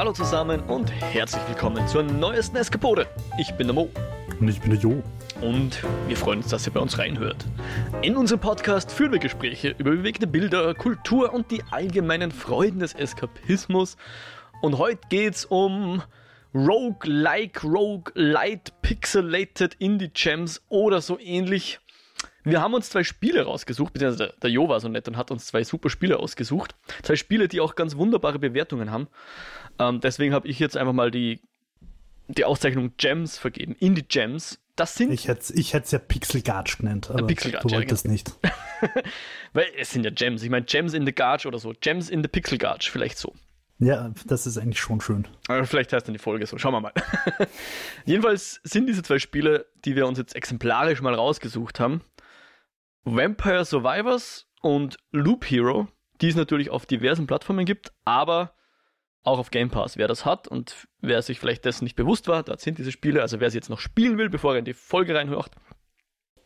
Hallo zusammen und herzlich willkommen zur neuesten Eskapode. Ich bin der Mo. Und ich bin der Jo. Und wir freuen uns, dass ihr bei uns reinhört. In unserem Podcast führen wir Gespräche über bewegte Bilder, Kultur und die allgemeinen Freuden des Eskapismus. Und heute geht's um Rogue-like, Rogue-light, Pixelated Indie-Gems oder so ähnlich. Wir haben uns zwei Spiele rausgesucht, beziehungsweise der Jo war so nett und hat uns zwei super Spiele ausgesucht. Zwei Spiele, die auch ganz wunderbare Bewertungen haben. Ähm, deswegen habe ich jetzt einfach mal die, die Auszeichnung Gems vergeben. Indie Gems. Das sind. Ich hätte ich es ja Pixel Garge genannt, aber Pixel du wolltest ja, nicht. Weil es sind ja Gems. Ich meine, Gems in the Garge oder so. Gems in the Pixel Garge, vielleicht so. Ja, das ist eigentlich schon schön. Aber vielleicht heißt dann die Folge so. Schauen wir mal. Jedenfalls sind diese zwei Spiele, die wir uns jetzt exemplarisch mal rausgesucht haben, Vampire Survivors und Loop Hero, die es natürlich auf diversen Plattformen gibt, aber auch auf Game Pass. Wer das hat und wer sich vielleicht dessen nicht bewusst war, dort sind diese Spiele. Also wer sie jetzt noch spielen will, bevor er in die Folge reinhört.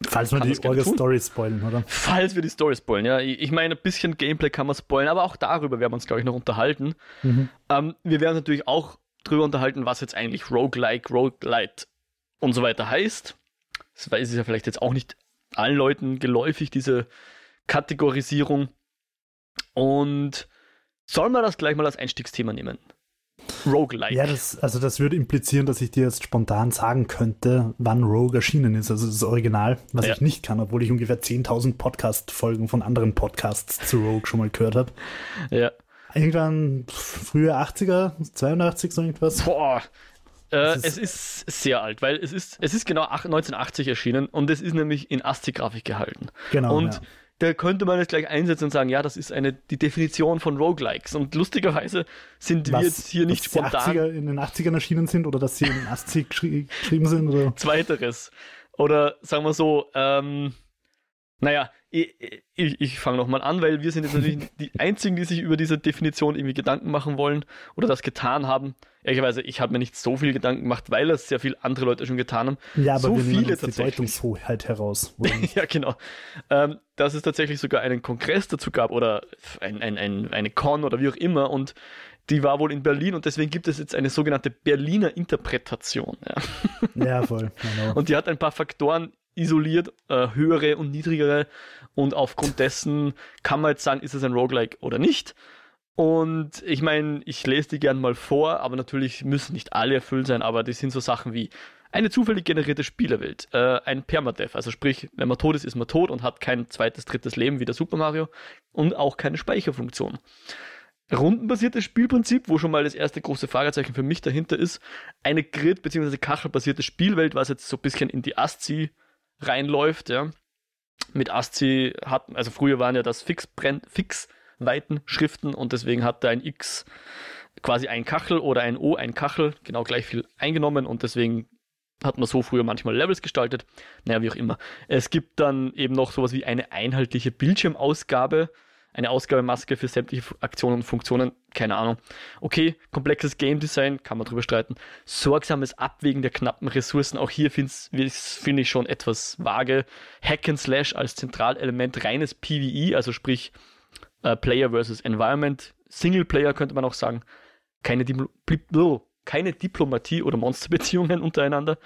Falls wir die Orga-Story spoilen, oder? Falls wir die Story spoilen, ja. Ich meine, ein bisschen Gameplay kann man spoilen, aber auch darüber werden wir uns, glaube ich, noch unterhalten. Mhm. Ähm, wir werden natürlich auch darüber unterhalten, was jetzt eigentlich Roguelike, Roguelite und so weiter heißt. Das weiß ich ja vielleicht jetzt auch nicht allen Leuten geläufig, diese Kategorisierung. Und soll man das gleich mal als Einstiegsthema nehmen? Roguelike. Ja, das, also das würde implizieren, dass ich dir jetzt spontan sagen könnte, wann Rogue erschienen ist, also das Original, was ja. ich nicht kann, obwohl ich ungefähr 10.000 Podcast-Folgen von anderen Podcasts zu Rogue schon mal gehört habe. Ja. Irgendwann frühe 80er, 82, so irgendwas. Boah, äh, ist es ist sehr alt, weil es ist, es ist genau 1980 erschienen und es ist nämlich in ASCII-Grafik gehalten. Genau. Und ja. Da könnte man jetzt gleich einsetzen und sagen, ja, das ist eine, die Definition von Roguelikes. Und lustigerweise sind Was, wir jetzt hier nicht spontan. 80er in den 80ern erschienen sind oder dass sie in ASCII geschri geschrieben sind? Oder? Zweiteres. Oder sagen wir so, ähm, naja, ich, ich, ich fange nochmal an, weil wir sind jetzt natürlich die Einzigen, die sich über diese Definition irgendwie Gedanken machen wollen oder das getan haben. Ehrlicherweise, ich habe mir nicht so viel Gedanken gemacht, weil das sehr viele andere Leute schon getan haben. Ja, aber so wir viele uns die Deutungshoheit heraus. ja, genau. Ähm, dass es tatsächlich sogar einen Kongress dazu gab oder ein, ein, ein, eine Con oder wie auch immer und die war wohl in Berlin und deswegen gibt es jetzt eine sogenannte Berliner Interpretation. Ja, ja voll. Genau. Und die hat ein paar Faktoren isoliert, äh, höhere und niedrigere und aufgrund dessen kann man jetzt sagen, ist es ein Roguelike oder nicht. Und ich meine, ich lese die gern mal vor, aber natürlich müssen nicht alle erfüllt sein, aber die sind so Sachen wie eine zufällig generierte Spielerwelt, äh, ein Permadeath, also sprich, wenn man tot ist, ist man tot und hat kein zweites, drittes Leben wie der Super Mario und auch keine Speicherfunktion. Rundenbasiertes Spielprinzip, wo schon mal das erste große Fragezeichen für mich dahinter ist, eine Grid- bzw. Kachelbasierte Spielwelt, was jetzt so ein bisschen in die ASCII reinläuft, ja. Mit ASCII hat, also früher waren ja das fix, fix Weitenschriften und deswegen hat da ein X quasi ein Kachel oder ein O ein Kachel genau gleich viel eingenommen und deswegen hat man so früher manchmal Levels gestaltet. Naja, wie auch immer. Es gibt dann eben noch sowas wie eine einheitliche Bildschirmausgabe, eine Ausgabemaske für sämtliche Aktionen und Funktionen, keine Ahnung. Okay, komplexes Game Design, kann man drüber streiten. Sorgsames Abwägen der knappen Ressourcen, auch hier finde find ich schon etwas vage. Hack and Slash als Zentralelement, reines PvE, also sprich äh, Player versus Environment, Singleplayer könnte man auch sagen. Keine, Dipl keine Diplomatie oder Monsterbeziehungen untereinander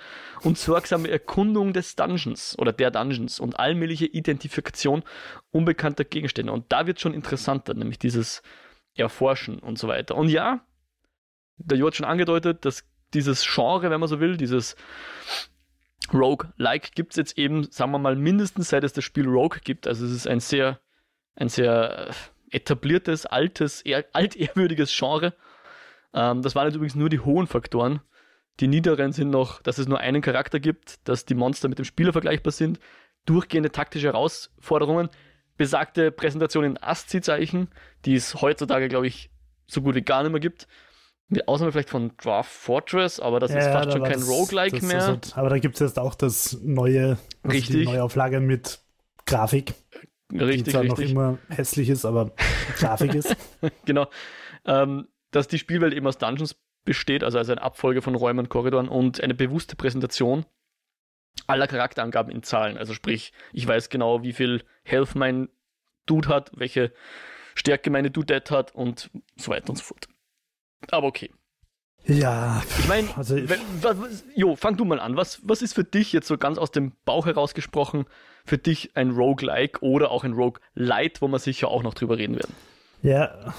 und sorgsame Erkundung des Dungeons oder der Dungeons und allmähliche Identifikation unbekannter Gegenstände. Und da wird schon interessanter, nämlich dieses Erforschen und so weiter. Und ja, der Jo hat schon angedeutet, dass dieses Genre, wenn man so will, dieses Rogue-like gibt es jetzt eben, sagen wir mal, mindestens seit es das Spiel Rogue gibt. Also es ist ein sehr ein sehr äh, etabliertes, altes, eher, altehrwürdiges Genre. Ähm, das waren jetzt übrigens nur die hohen Faktoren. Die niederen sind noch, dass es nur einen Charakter gibt, dass die Monster mit dem Spieler vergleichbar sind, durchgehende taktische Herausforderungen, besagte Präsentation in ASCII-Zeichen, die es heutzutage, glaube ich, so gut wie gar nicht mehr gibt. Mit Ausnahme vielleicht von Draft Fortress, aber das ja, ist fast schon kein das, Roguelike das, mehr. Das, aber da gibt es jetzt auch das neue, also Richtig. die Neuauflage mit Grafik. Richtig, die zwar richtig. noch immer hässlich ist, aber grafik ist. genau. Ähm, dass die Spielwelt eben aus Dungeons besteht, also als eine Abfolge von Räumen und Korridoren und eine bewusste Präsentation aller Charakterangaben in Zahlen. Also sprich, ich weiß genau, wie viel Health mein Dude hat, welche Stärke meine Dudette hat und so weiter und so fort. Aber okay. Ja. Ich meine, also, jo, fang du mal an. Was, was ist für dich jetzt so ganz aus dem Bauch herausgesprochen für dich ein Roguelike oder auch ein Roguelite, wo wir sicher auch noch drüber reden werden? Ja,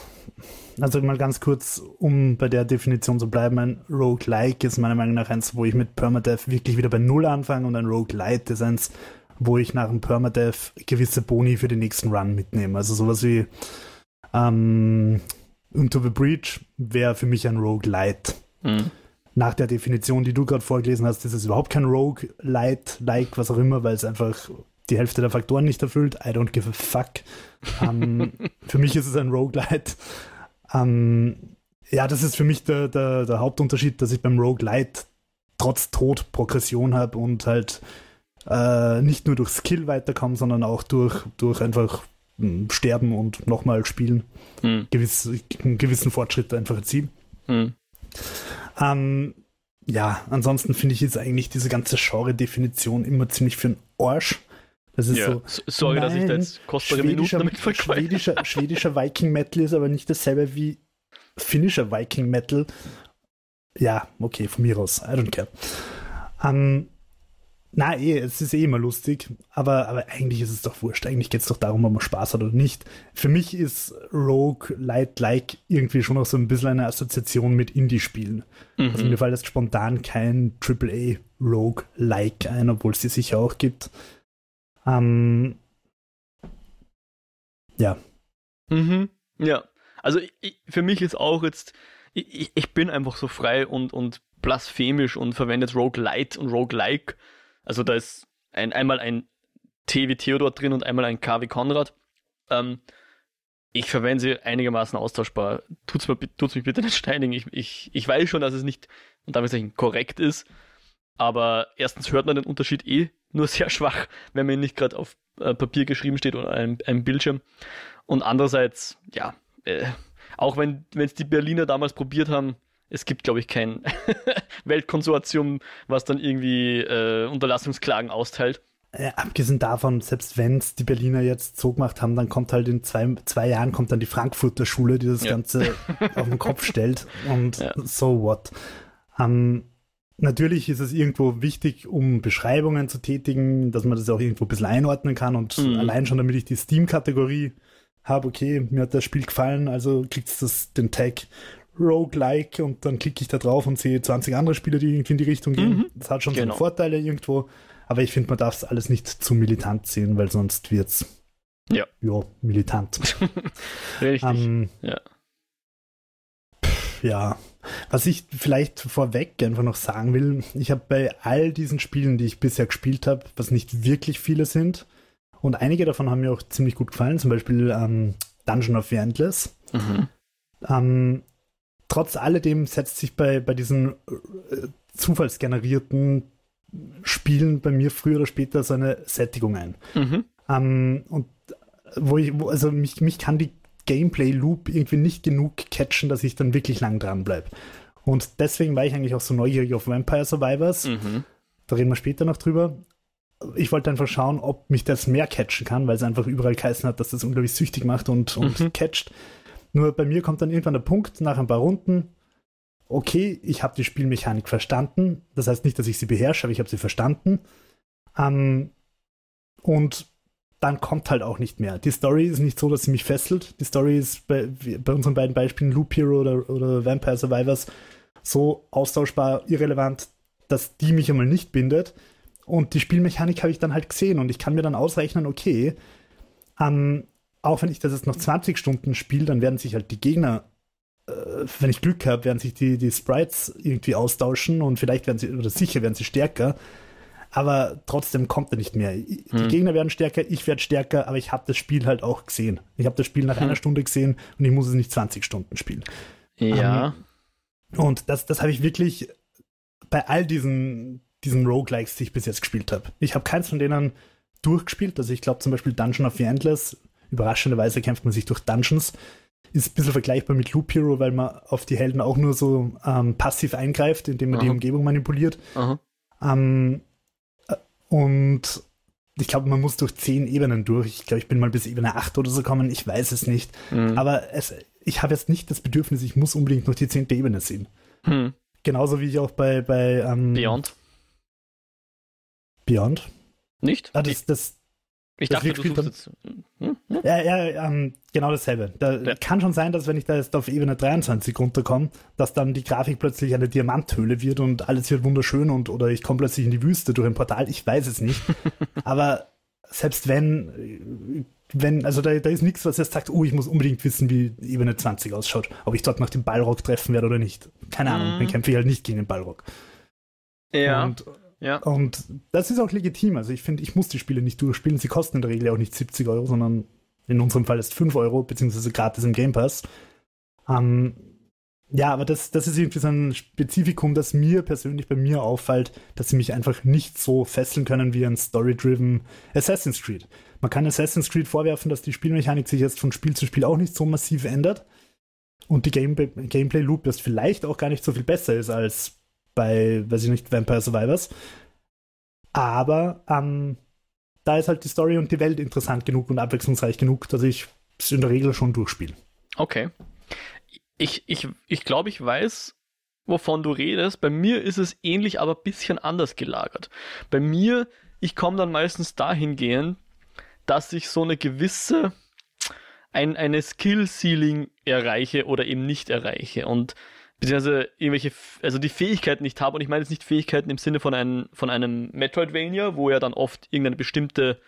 also mal ganz kurz, um bei der Definition zu bleiben, ein Roguelike ist meiner Meinung nach eins, wo ich mit Permadeath wirklich wieder bei Null anfange und ein Roguelite ist eins, wo ich nach dem Permadeath gewisse Boni für den nächsten Run mitnehme. Also sowas wie ähm, Into the Breach wäre für mich ein Roguelite. Mhm. Nach der Definition, die du gerade vorgelesen hast, ist es überhaupt kein Roguelite, like, was auch immer, weil es einfach die Hälfte der Faktoren nicht erfüllt. I don't give a fuck. Um, ähm, für mich ist es ein Roguelite. Um, ähm, ja, das ist für mich der, der, der Hauptunterschied, dass ich beim Roguelite trotz Tod Progression habe und halt äh, nicht nur durch Skill weiterkomme, sondern auch durch, durch einfach hm, sterben und nochmal spielen, hm. gewiss, einen gewissen Fortschritt einfach erzielen. Hm. Ähm, ja, ansonsten finde ich jetzt eigentlich diese ganze Genre-Definition immer ziemlich für einen Arsch. Das ist ja. so. Sorry, nein, dass ich da jetzt kostbare Minuten damit schwedischer, schwedischer Viking Metal ist aber nicht dasselbe wie finnischer Viking Metal. Ja, okay, von mir aus. I don't care. Ähm, na, eh, es ist eh immer lustig, aber, aber eigentlich ist es doch wurscht. Eigentlich geht es doch darum, ob man Spaß hat oder nicht. Für mich ist Rogue Light Like irgendwie schon auch so ein bisschen eine Assoziation mit Indie-Spielen. Mhm. Also mir fällt jetzt spontan kein AAA Rogue Like ein, obwohl es die sicher auch gibt. Ähm, ja. Mhm. Ja. Also ich, für mich ist auch jetzt, ich, ich bin einfach so frei und, und blasphemisch und verwendet Rogue Light und Rogue Like also da ist ein, einmal ein T wie Theodor drin und einmal ein K wie Konrad. Ähm, ich verwende sie einigermaßen austauschbar. Tut's, mir, tut's mich bitte nicht steinigen. Ich, ich, ich weiß schon, dass es nicht, und damit korrekt ist. Aber erstens hört man den Unterschied eh nur sehr schwach, wenn man ihn nicht gerade auf äh, Papier geschrieben steht oder einem, einem Bildschirm. Und andererseits, ja, äh, auch wenn es die Berliner damals probiert haben, es gibt, glaube ich, kein Weltkonsortium, was dann irgendwie äh, Unterlassungsklagen austeilt. Ja, abgesehen davon, selbst wenn es die Berliner jetzt so gemacht haben, dann kommt halt in zwei, zwei Jahren kommt dann die Frankfurter Schule, die das ja. Ganze auf den Kopf stellt und ja. so what. Ähm, natürlich ist es irgendwo wichtig, um Beschreibungen zu tätigen, dass man das auch irgendwo ein bisschen einordnen kann und mhm. allein schon, damit ich die Steam-Kategorie habe, okay, mir hat das Spiel gefallen, also kriegt es den Tag Roguelike und dann klicke ich da drauf und sehe 20 andere Spiele, die irgendwie in die Richtung gehen. Mhm. Das hat schon genau. seine Vorteile irgendwo, aber ich finde, man darf es alles nicht zu militant sehen, weil sonst wird es ja. ja, militant. Richtig. Ähm, ja. ja. Was ich vielleicht vorweg einfach noch sagen will, ich habe bei all diesen Spielen, die ich bisher gespielt habe, was nicht wirklich viele sind, und einige davon haben mir auch ziemlich gut gefallen, zum Beispiel ähm, Dungeon of the Endless. Mhm. Ähm, trotz alledem setzt sich bei, bei diesen äh, zufallsgenerierten Spielen bei mir früher oder später so eine Sättigung ein. Mhm. Ähm, und wo ich, wo, also mich, mich kann die Gameplay-Loop irgendwie nicht genug catchen, dass ich dann wirklich lang dran bleibe. Und deswegen war ich eigentlich auch so neugierig auf Vampire Survivors. Mhm. Da reden wir später noch drüber. Ich wollte einfach schauen, ob mich das mehr catchen kann, weil es einfach überall geheißen hat, dass das unglaublich süchtig macht und, und mhm. catcht. Nur bei mir kommt dann irgendwann der Punkt nach ein paar Runden, okay, ich habe die Spielmechanik verstanden. Das heißt nicht, dass ich sie beherrsche, aber ich habe sie verstanden. Ähm, und dann kommt halt auch nicht mehr. Die Story ist nicht so, dass sie mich fesselt. Die Story ist bei, bei unseren beiden Beispielen Loop Hero oder, oder Vampire Survivors so austauschbar, irrelevant, dass die mich einmal nicht bindet. Und die Spielmechanik habe ich dann halt gesehen und ich kann mir dann ausrechnen, okay, ähm, auch wenn ich das jetzt noch 20 Stunden spiele, dann werden sich halt die Gegner, äh, wenn ich Glück habe, werden sich die, die Sprites irgendwie austauschen und vielleicht werden sie, oder sicher werden sie stärker. Aber trotzdem kommt er nicht mehr. Die hm. Gegner werden stärker, ich werde stärker, aber ich habe das Spiel halt auch gesehen. Ich habe das Spiel nach hm. einer Stunde gesehen und ich muss es nicht 20 Stunden spielen. Ja. Um, und das, das habe ich wirklich bei all diesen, diesen Roguelikes, die ich bis jetzt gespielt habe. Ich habe keins von denen durchgespielt. Also ich glaube zum Beispiel Dungeon of the Endless Überraschenderweise kämpft man sich durch Dungeons. Ist ein bisschen vergleichbar mit Loop Hero, weil man auf die Helden auch nur so ähm, passiv eingreift, indem man Aha. die Umgebung manipuliert. Ähm, äh, und ich glaube, man muss durch zehn Ebenen durch. Ich glaube, ich bin mal bis Ebene 8 oder so gekommen. Ich weiß es nicht. Mhm. Aber es, ich habe jetzt nicht das Bedürfnis, ich muss unbedingt noch die zehnte Ebene sehen. Hm. Genauso wie ich auch bei, bei ähm, Beyond. Beyond? Nicht? Ah, das, das, ich dachte, du suchst jetzt. Hm? Hm? Ja, ja ähm, genau dasselbe. Da ja. kann schon sein, dass wenn ich da jetzt auf Ebene 23 runterkomme, dass dann die Grafik plötzlich eine Diamanthöhle wird und alles wird wunderschön und oder ich komme plötzlich in die Wüste durch ein Portal. Ich weiß es nicht. Aber selbst wenn, wenn, also da, da ist nichts, was jetzt sagt, oh, ich muss unbedingt wissen, wie Ebene 20 ausschaut, ob ich dort noch den Ballrock treffen werde oder nicht. Keine Ahnung, mhm. dann kämpfe ich halt nicht gegen den Ballrock. Ja. Und ja. Und das ist auch legitim. Also ich finde, ich muss die Spiele nicht durchspielen. Sie kosten in der Regel auch nicht 70 Euro, sondern in unserem Fall ist 5 Euro, beziehungsweise gratis im Game Pass. Ähm, ja, aber das, das ist irgendwie so ein Spezifikum, das mir persönlich bei mir auffällt, dass sie mich einfach nicht so fesseln können wie ein Story-driven Assassin's Creed. Man kann Assassin's Creed vorwerfen, dass die Spielmechanik sich jetzt von Spiel zu Spiel auch nicht so massiv ändert und die Gameplay-Loop jetzt vielleicht auch gar nicht so viel besser ist als bei, weiß ich nicht, Vampire Survivors. Aber ähm, da ist halt die Story und die Welt interessant genug und abwechslungsreich genug, dass ich es in der Regel schon durchspiele. Okay. Ich, ich, ich glaube, ich weiß, wovon du redest. Bei mir ist es ähnlich, aber ein bisschen anders gelagert. Bei mir, ich komme dann meistens dahingehend, dass ich so eine gewisse, ein, eine Skill-Ceiling erreiche oder eben nicht erreiche. Und beziehungsweise irgendwelche, also die Fähigkeiten nicht habe. Und ich meine jetzt nicht Fähigkeiten im Sinne von, einem von einem Metroidvania, wo ja dann oft irgendeine bestimmte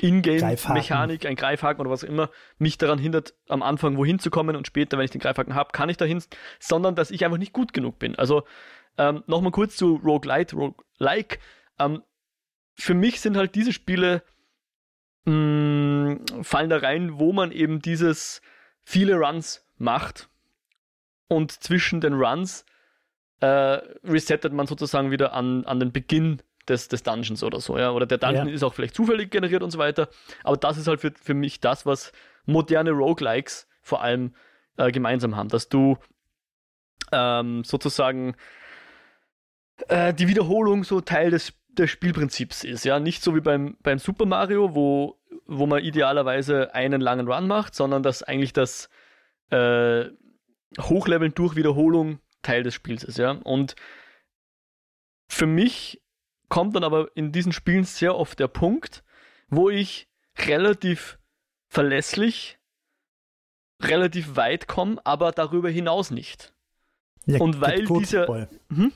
Ingame-Mechanik, ein Greifhaken oder was auch immer, mich daran hindert, am Anfang wohin zu kommen und später, wenn ich den Greifhaken habe, kann ich dahin, sondern dass ich einfach nicht gut genug bin. Also ähm, nochmal kurz zu Roguelite, Roguelike. Ähm, für mich sind halt diese Spiele mh, mm, fallen da rein, wo man eben dieses viele Runs macht und zwischen den Runs äh, resettet man sozusagen wieder an, an den Beginn des, des Dungeons oder so, ja. Oder der Dungeon ja. ist auch vielleicht zufällig generiert und so weiter. Aber das ist halt für, für mich das, was moderne Roguelikes vor allem äh, gemeinsam haben, dass du ähm, sozusagen äh, die Wiederholung so Teil des, des Spielprinzips ist, ja. Nicht so wie beim, beim Super Mario, wo, wo man idealerweise einen langen Run macht, sondern dass eigentlich das äh, Hochleveln durch Wiederholung Teil des Spiels ist, ja. Und für mich kommt dann aber in diesen Spielen sehr oft der Punkt, wo ich relativ verlässlich, relativ weit komme, aber darüber hinaus nicht. Ja, und weil gut, dieser. Hm?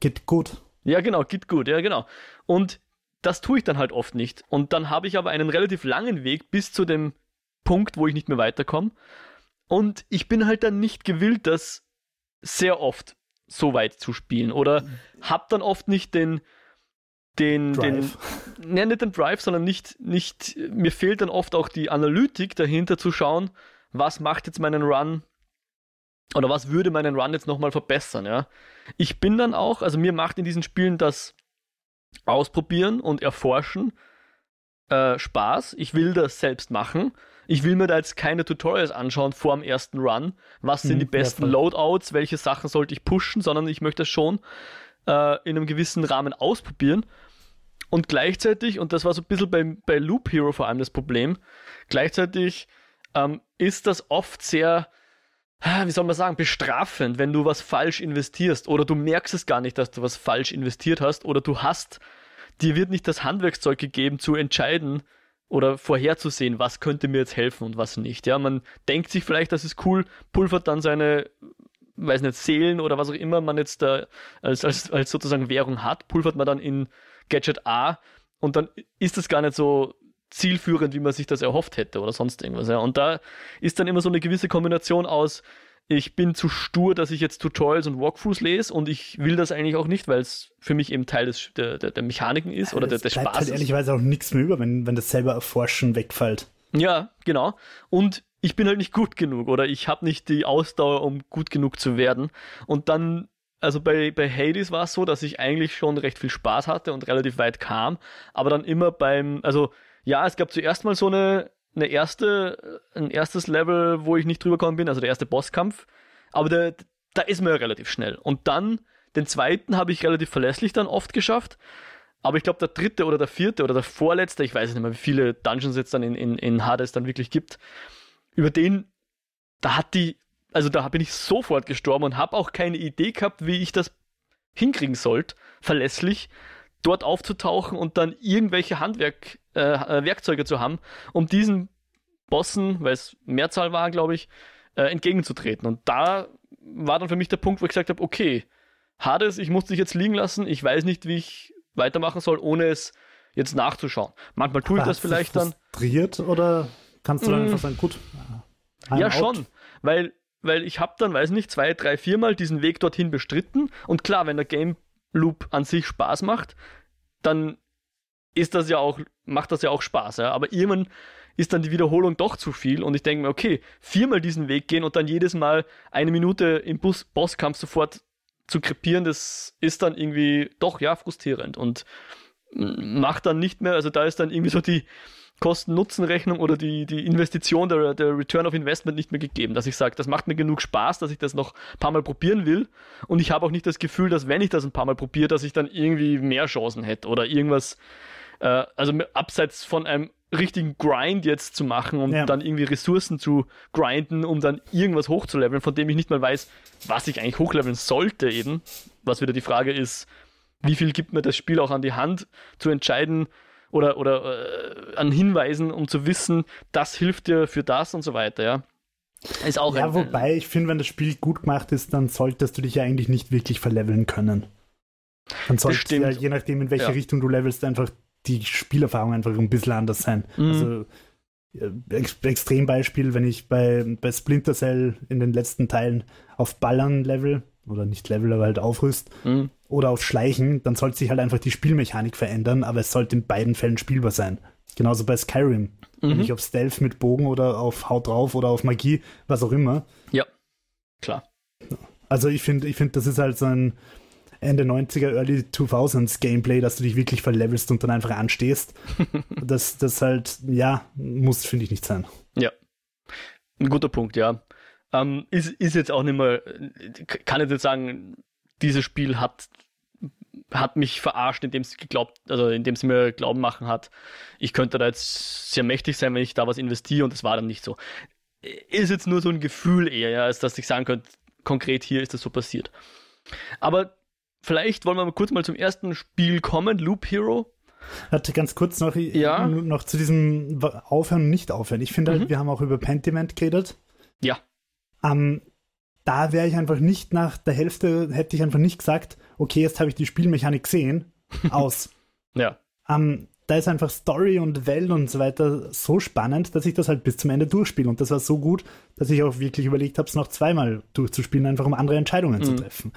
Geht gut. Ja, genau, geht gut, ja, genau. Und das tue ich dann halt oft nicht. Und dann habe ich aber einen relativ langen Weg bis zu dem Punkt, wo ich nicht mehr weiterkomme. Und ich bin halt dann nicht gewillt, das sehr oft so weit zu spielen. Oder hab dann oft nicht den, den, Drive. den, ne, nicht den Drive, sondern nicht, nicht, mir fehlt dann oft auch die Analytik dahinter zu schauen, was macht jetzt meinen Run oder was würde meinen Run jetzt nochmal verbessern, ja. Ich bin dann auch, also mir macht in diesen Spielen das Ausprobieren und Erforschen äh, Spaß. Ich will das selbst machen ich will mir da jetzt keine Tutorials anschauen vor dem ersten Run. Was sind mhm, die besten Loadouts? Welche Sachen sollte ich pushen? Sondern ich möchte das schon äh, in einem gewissen Rahmen ausprobieren. Und gleichzeitig, und das war so ein bisschen bei, bei Loop Hero vor allem das Problem, gleichzeitig ähm, ist das oft sehr, wie soll man sagen, bestrafend, wenn du was falsch investierst oder du merkst es gar nicht, dass du was falsch investiert hast oder du hast, dir wird nicht das Handwerkszeug gegeben zu entscheiden, oder vorherzusehen, was könnte mir jetzt helfen und was nicht. Ja, man denkt sich vielleicht, das ist cool, pulvert dann seine, weiß nicht, Seelen oder was auch immer man jetzt da als, als, als sozusagen Währung hat, pulvert man dann in Gadget A und dann ist das gar nicht so zielführend, wie man sich das erhofft hätte oder sonst irgendwas. Ja. Und da ist dann immer so eine gewisse Kombination aus, ich bin zu stur, dass ich jetzt Tutorials und Walkthroughs lese und ich will das eigentlich auch nicht, weil es für mich eben Teil des, der, der, der Mechaniken ist oder der, des Spaßes. halt ehrlicherweise auch nichts mehr über, wenn, wenn das selber erforschen wegfällt. Ja, genau. Und ich bin halt nicht gut genug oder ich habe nicht die Ausdauer, um gut genug zu werden. Und dann, also bei, bei Hades war es so, dass ich eigentlich schon recht viel Spaß hatte und relativ weit kam, aber dann immer beim, also ja, es gab zuerst mal so eine eine erste, ein erstes Level, wo ich nicht drüber gekommen bin, also der erste Bosskampf. Aber der, da ist man ja relativ schnell. Und dann, den zweiten habe ich relativ verlässlich dann oft geschafft. Aber ich glaube, der dritte oder der vierte oder der vorletzte, ich weiß nicht mehr, wie viele Dungeons jetzt dann in, in, in Hades dann wirklich gibt, über den, da hat die also da bin ich sofort gestorben und habe auch keine Idee gehabt, wie ich das hinkriegen sollte, verlässlich dort aufzutauchen und dann irgendwelche Handwerk, äh, äh, Werkzeuge zu haben, um diesen Bossen, weil es Mehrzahl war, glaube ich, äh, entgegenzutreten. Und da war dann für mich der Punkt, wo ich gesagt habe, okay, Hades, ich muss dich jetzt liegen lassen, ich weiß nicht, wie ich weitermachen soll, ohne es jetzt nachzuschauen. Manchmal tue ich das vielleicht dann. Frustriert oder kannst du dann mm. einfach sagen, gut? Ja, out. schon, weil, weil ich habe dann, weiß nicht, zwei, drei, viermal diesen Weg dorthin bestritten und klar, wenn der Game Loop an sich Spaß macht, dann ist das ja auch, macht das ja auch Spaß, ja. Aber irgendwann ist dann die Wiederholung doch zu viel und ich denke mir, okay, viermal diesen Weg gehen und dann jedes Mal eine Minute im Bus Bosskampf sofort zu krepieren, das ist dann irgendwie doch ja frustrierend und macht dann nicht mehr, also da ist dann irgendwie so die Kosten-Nutzen-Rechnung oder die, die Investition, der, der Return of Investment nicht mehr gegeben, dass ich sage, das macht mir genug Spaß, dass ich das noch ein paar Mal probieren will und ich habe auch nicht das Gefühl, dass wenn ich das ein paar Mal probiere, dass ich dann irgendwie mehr Chancen hätte oder irgendwas, äh, also abseits von einem richtigen Grind jetzt zu machen und ja. dann irgendwie Ressourcen zu grinden, um dann irgendwas hochzuleveln, von dem ich nicht mal weiß, was ich eigentlich hochleveln sollte eben. Was wieder die Frage ist, wie viel gibt mir das Spiel auch an die Hand zu entscheiden oder, oder äh, an Hinweisen, um zu wissen, das hilft dir für das und so weiter, ja. Ist auch ja, ein, wobei ich finde, wenn das Spiel gut gemacht ist, dann solltest du dich ja eigentlich nicht wirklich verleveln können. Dann sollte ja, je nachdem, in welche ja. Richtung du levelst, einfach die Spielerfahrung einfach ein bisschen anders sein. Mhm. Also Ex Extrembeispiel, wenn ich bei, bei Splinter Cell in den letzten Teilen auf Ballern level, oder nicht level, aber halt aufrüst, mhm. oder auf Schleichen, dann sollte sich halt einfach die Spielmechanik verändern, aber es sollte in beiden Fällen spielbar sein. Genauso bei Skyrim. Mhm. Wenn ich auf Stealth mit Bogen oder auf Haut drauf oder auf Magie, was auch immer. Ja, klar. Also ich finde, ich finde, das ist halt so ein, Ende 90er, Early 2000s Gameplay, dass du dich wirklich verlevelst und dann einfach anstehst. das, das halt, ja, muss, finde ich, nicht sein. Ja. Ein guter Punkt, ja. Ähm, ist, ist jetzt auch nicht mehr, kann ich jetzt sagen, dieses Spiel hat, hat mich verarscht, indem es geglaubt, also indem es mir Glauben machen hat, ich könnte da jetzt sehr mächtig sein, wenn ich da was investiere und das war dann nicht so. Ist jetzt nur so ein Gefühl eher, ja, als dass ich sagen könnte, konkret hier ist das so passiert. Aber vielleicht wollen wir mal kurz mal zum ersten Spiel kommen, Loop Hero. Hatte ganz kurz noch, ja. noch zu diesem Aufhören und nicht aufhören. Ich finde, halt, mhm. wir haben auch über Pentiment geredet. Ja. Ähm, da wäre ich einfach nicht nach der Hälfte, hätte ich einfach nicht gesagt, okay, jetzt habe ich die Spielmechanik gesehen, aus. ja. Ähm, da ist einfach Story und Welt und so weiter so spannend, dass ich das halt bis zum Ende durchspiele. Und das war so gut, dass ich auch wirklich überlegt habe, es noch zweimal durchzuspielen, einfach um andere Entscheidungen mhm. zu treffen.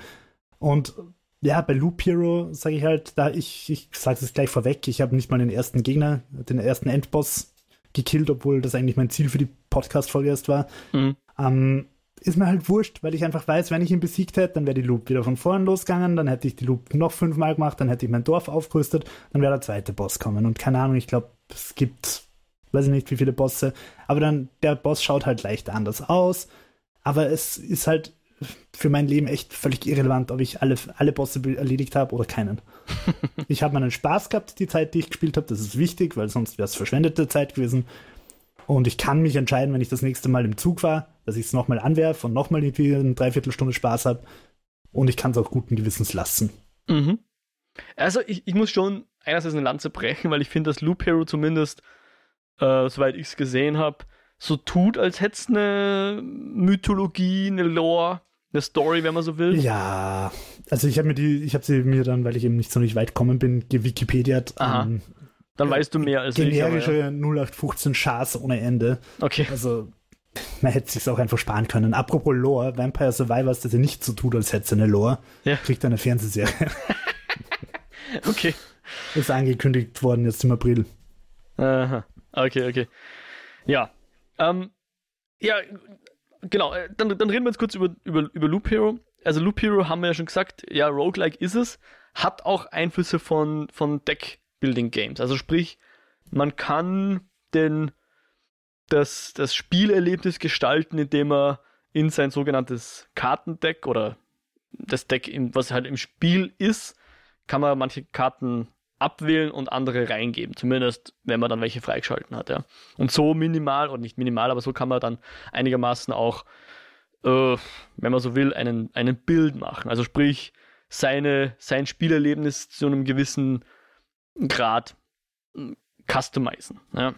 Und ja, bei Loop Hero sage ich halt, da ich, ich sage es gleich vorweg, ich habe nicht mal den ersten Gegner, den ersten Endboss gekillt, obwohl das eigentlich mein Ziel für die Podcast-Folge erst war. Mhm. Ähm, ist mir halt wurscht, weil ich einfach weiß, wenn ich ihn besiegt hätte, dann wäre die Loop wieder von vorn losgegangen, dann hätte ich die Loop noch fünfmal gemacht, dann hätte ich mein Dorf aufgerüstet, dann wäre der zweite Boss kommen. Und keine Ahnung, ich glaube, es gibt, weiß ich nicht, wie viele Bosse, aber dann, der Boss schaut halt leicht anders aus, aber es ist halt für mein Leben echt völlig irrelevant, ob ich alle, alle Bosse erledigt habe oder keinen. ich habe meinen Spaß gehabt, die Zeit, die ich gespielt habe. Das ist wichtig, weil sonst wäre es verschwendete Zeit gewesen. Und ich kann mich entscheiden, wenn ich das nächste Mal im Zug war, dass ich es nochmal anwerfe und nochmal irgendwie eine Dreiviertelstunde Spaß habe. Und ich kann es auch guten Gewissens lassen. Mhm. Also ich, ich muss schon einerseits eine Lanze brechen, weil ich finde, dass Loop Hero zumindest, äh, soweit ich es gesehen habe, so tut, als hätte es eine Mythologie, eine Lore, eine Story, wenn man so will. Ja, also ich habe mir die, ich habe sie mir dann, weil ich eben nicht so nicht weit gekommen bin, gewikipediert. Ähm, dann weißt du mehr als generische ich. Generische 0815 Chars ohne Ende. Okay. Also man hätte sich auch einfach sparen können. Apropos Lore, Vampire Survivors, das ja nicht so tut, als hätte es eine Lore, ja. kriegt eine Fernsehserie. okay. Ist angekündigt worden jetzt im April. Aha. Okay, okay. Ja. Ähm, ja, genau, äh, dann, dann reden wir jetzt kurz über, über, über Loop Hero. Also Loop Hero haben wir ja schon gesagt, ja, Roguelike ist es, hat auch Einflüsse von, von Deck-Building-Games. Also sprich, man kann den, das, das Spielerlebnis gestalten, indem er in sein sogenanntes Kartendeck oder das Deck, was halt im Spiel ist, kann man manche Karten abwählen und andere reingeben. Zumindest, wenn man dann welche freigeschalten hat, ja. Und so minimal, oder nicht minimal, aber so kann man dann einigermaßen auch äh, wenn man so will, einen, einen Bild machen. Also sprich, seine, sein Spielerlebnis zu einem gewissen Grad hm, customizen. Ja.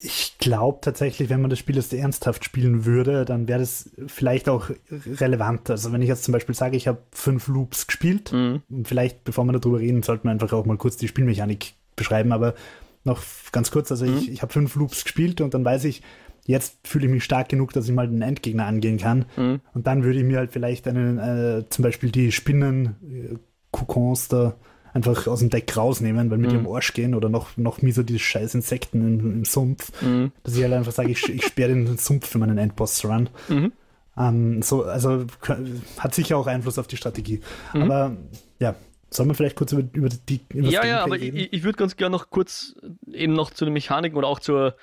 Ich glaube tatsächlich, wenn man das Spiel jetzt ernsthaft spielen würde, dann wäre das vielleicht auch relevant. Also wenn ich jetzt zum Beispiel sage, ich habe fünf Loops gespielt, mhm. vielleicht bevor wir darüber reden, sollten wir einfach auch mal kurz die Spielmechanik beschreiben, aber noch ganz kurz, also mhm. ich, ich habe fünf Loops gespielt und dann weiß ich, jetzt fühle ich mich stark genug, dass ich mal den Endgegner angehen kann. Mhm. Und dann würde ich mir halt vielleicht einen, äh, zum Beispiel die Spinnen, äh, Kokons da einfach aus dem Deck rausnehmen, weil mit mhm. ihrem Arsch gehen oder noch, noch mieser die scheiß Insekten im, im Sumpf. Mhm. Dass ich halt einfach sage, ich, ich sperre den Sumpf für meinen Endboss-Run. Mhm. Ähm, so, also hat sicher auch Einfluss auf die Strategie. Mhm. Aber ja, Sollen wir vielleicht kurz über, über die über Ja, ja, aber reden? ich, ich würde ganz gerne noch kurz eben noch zu den Mechaniken oder auch zur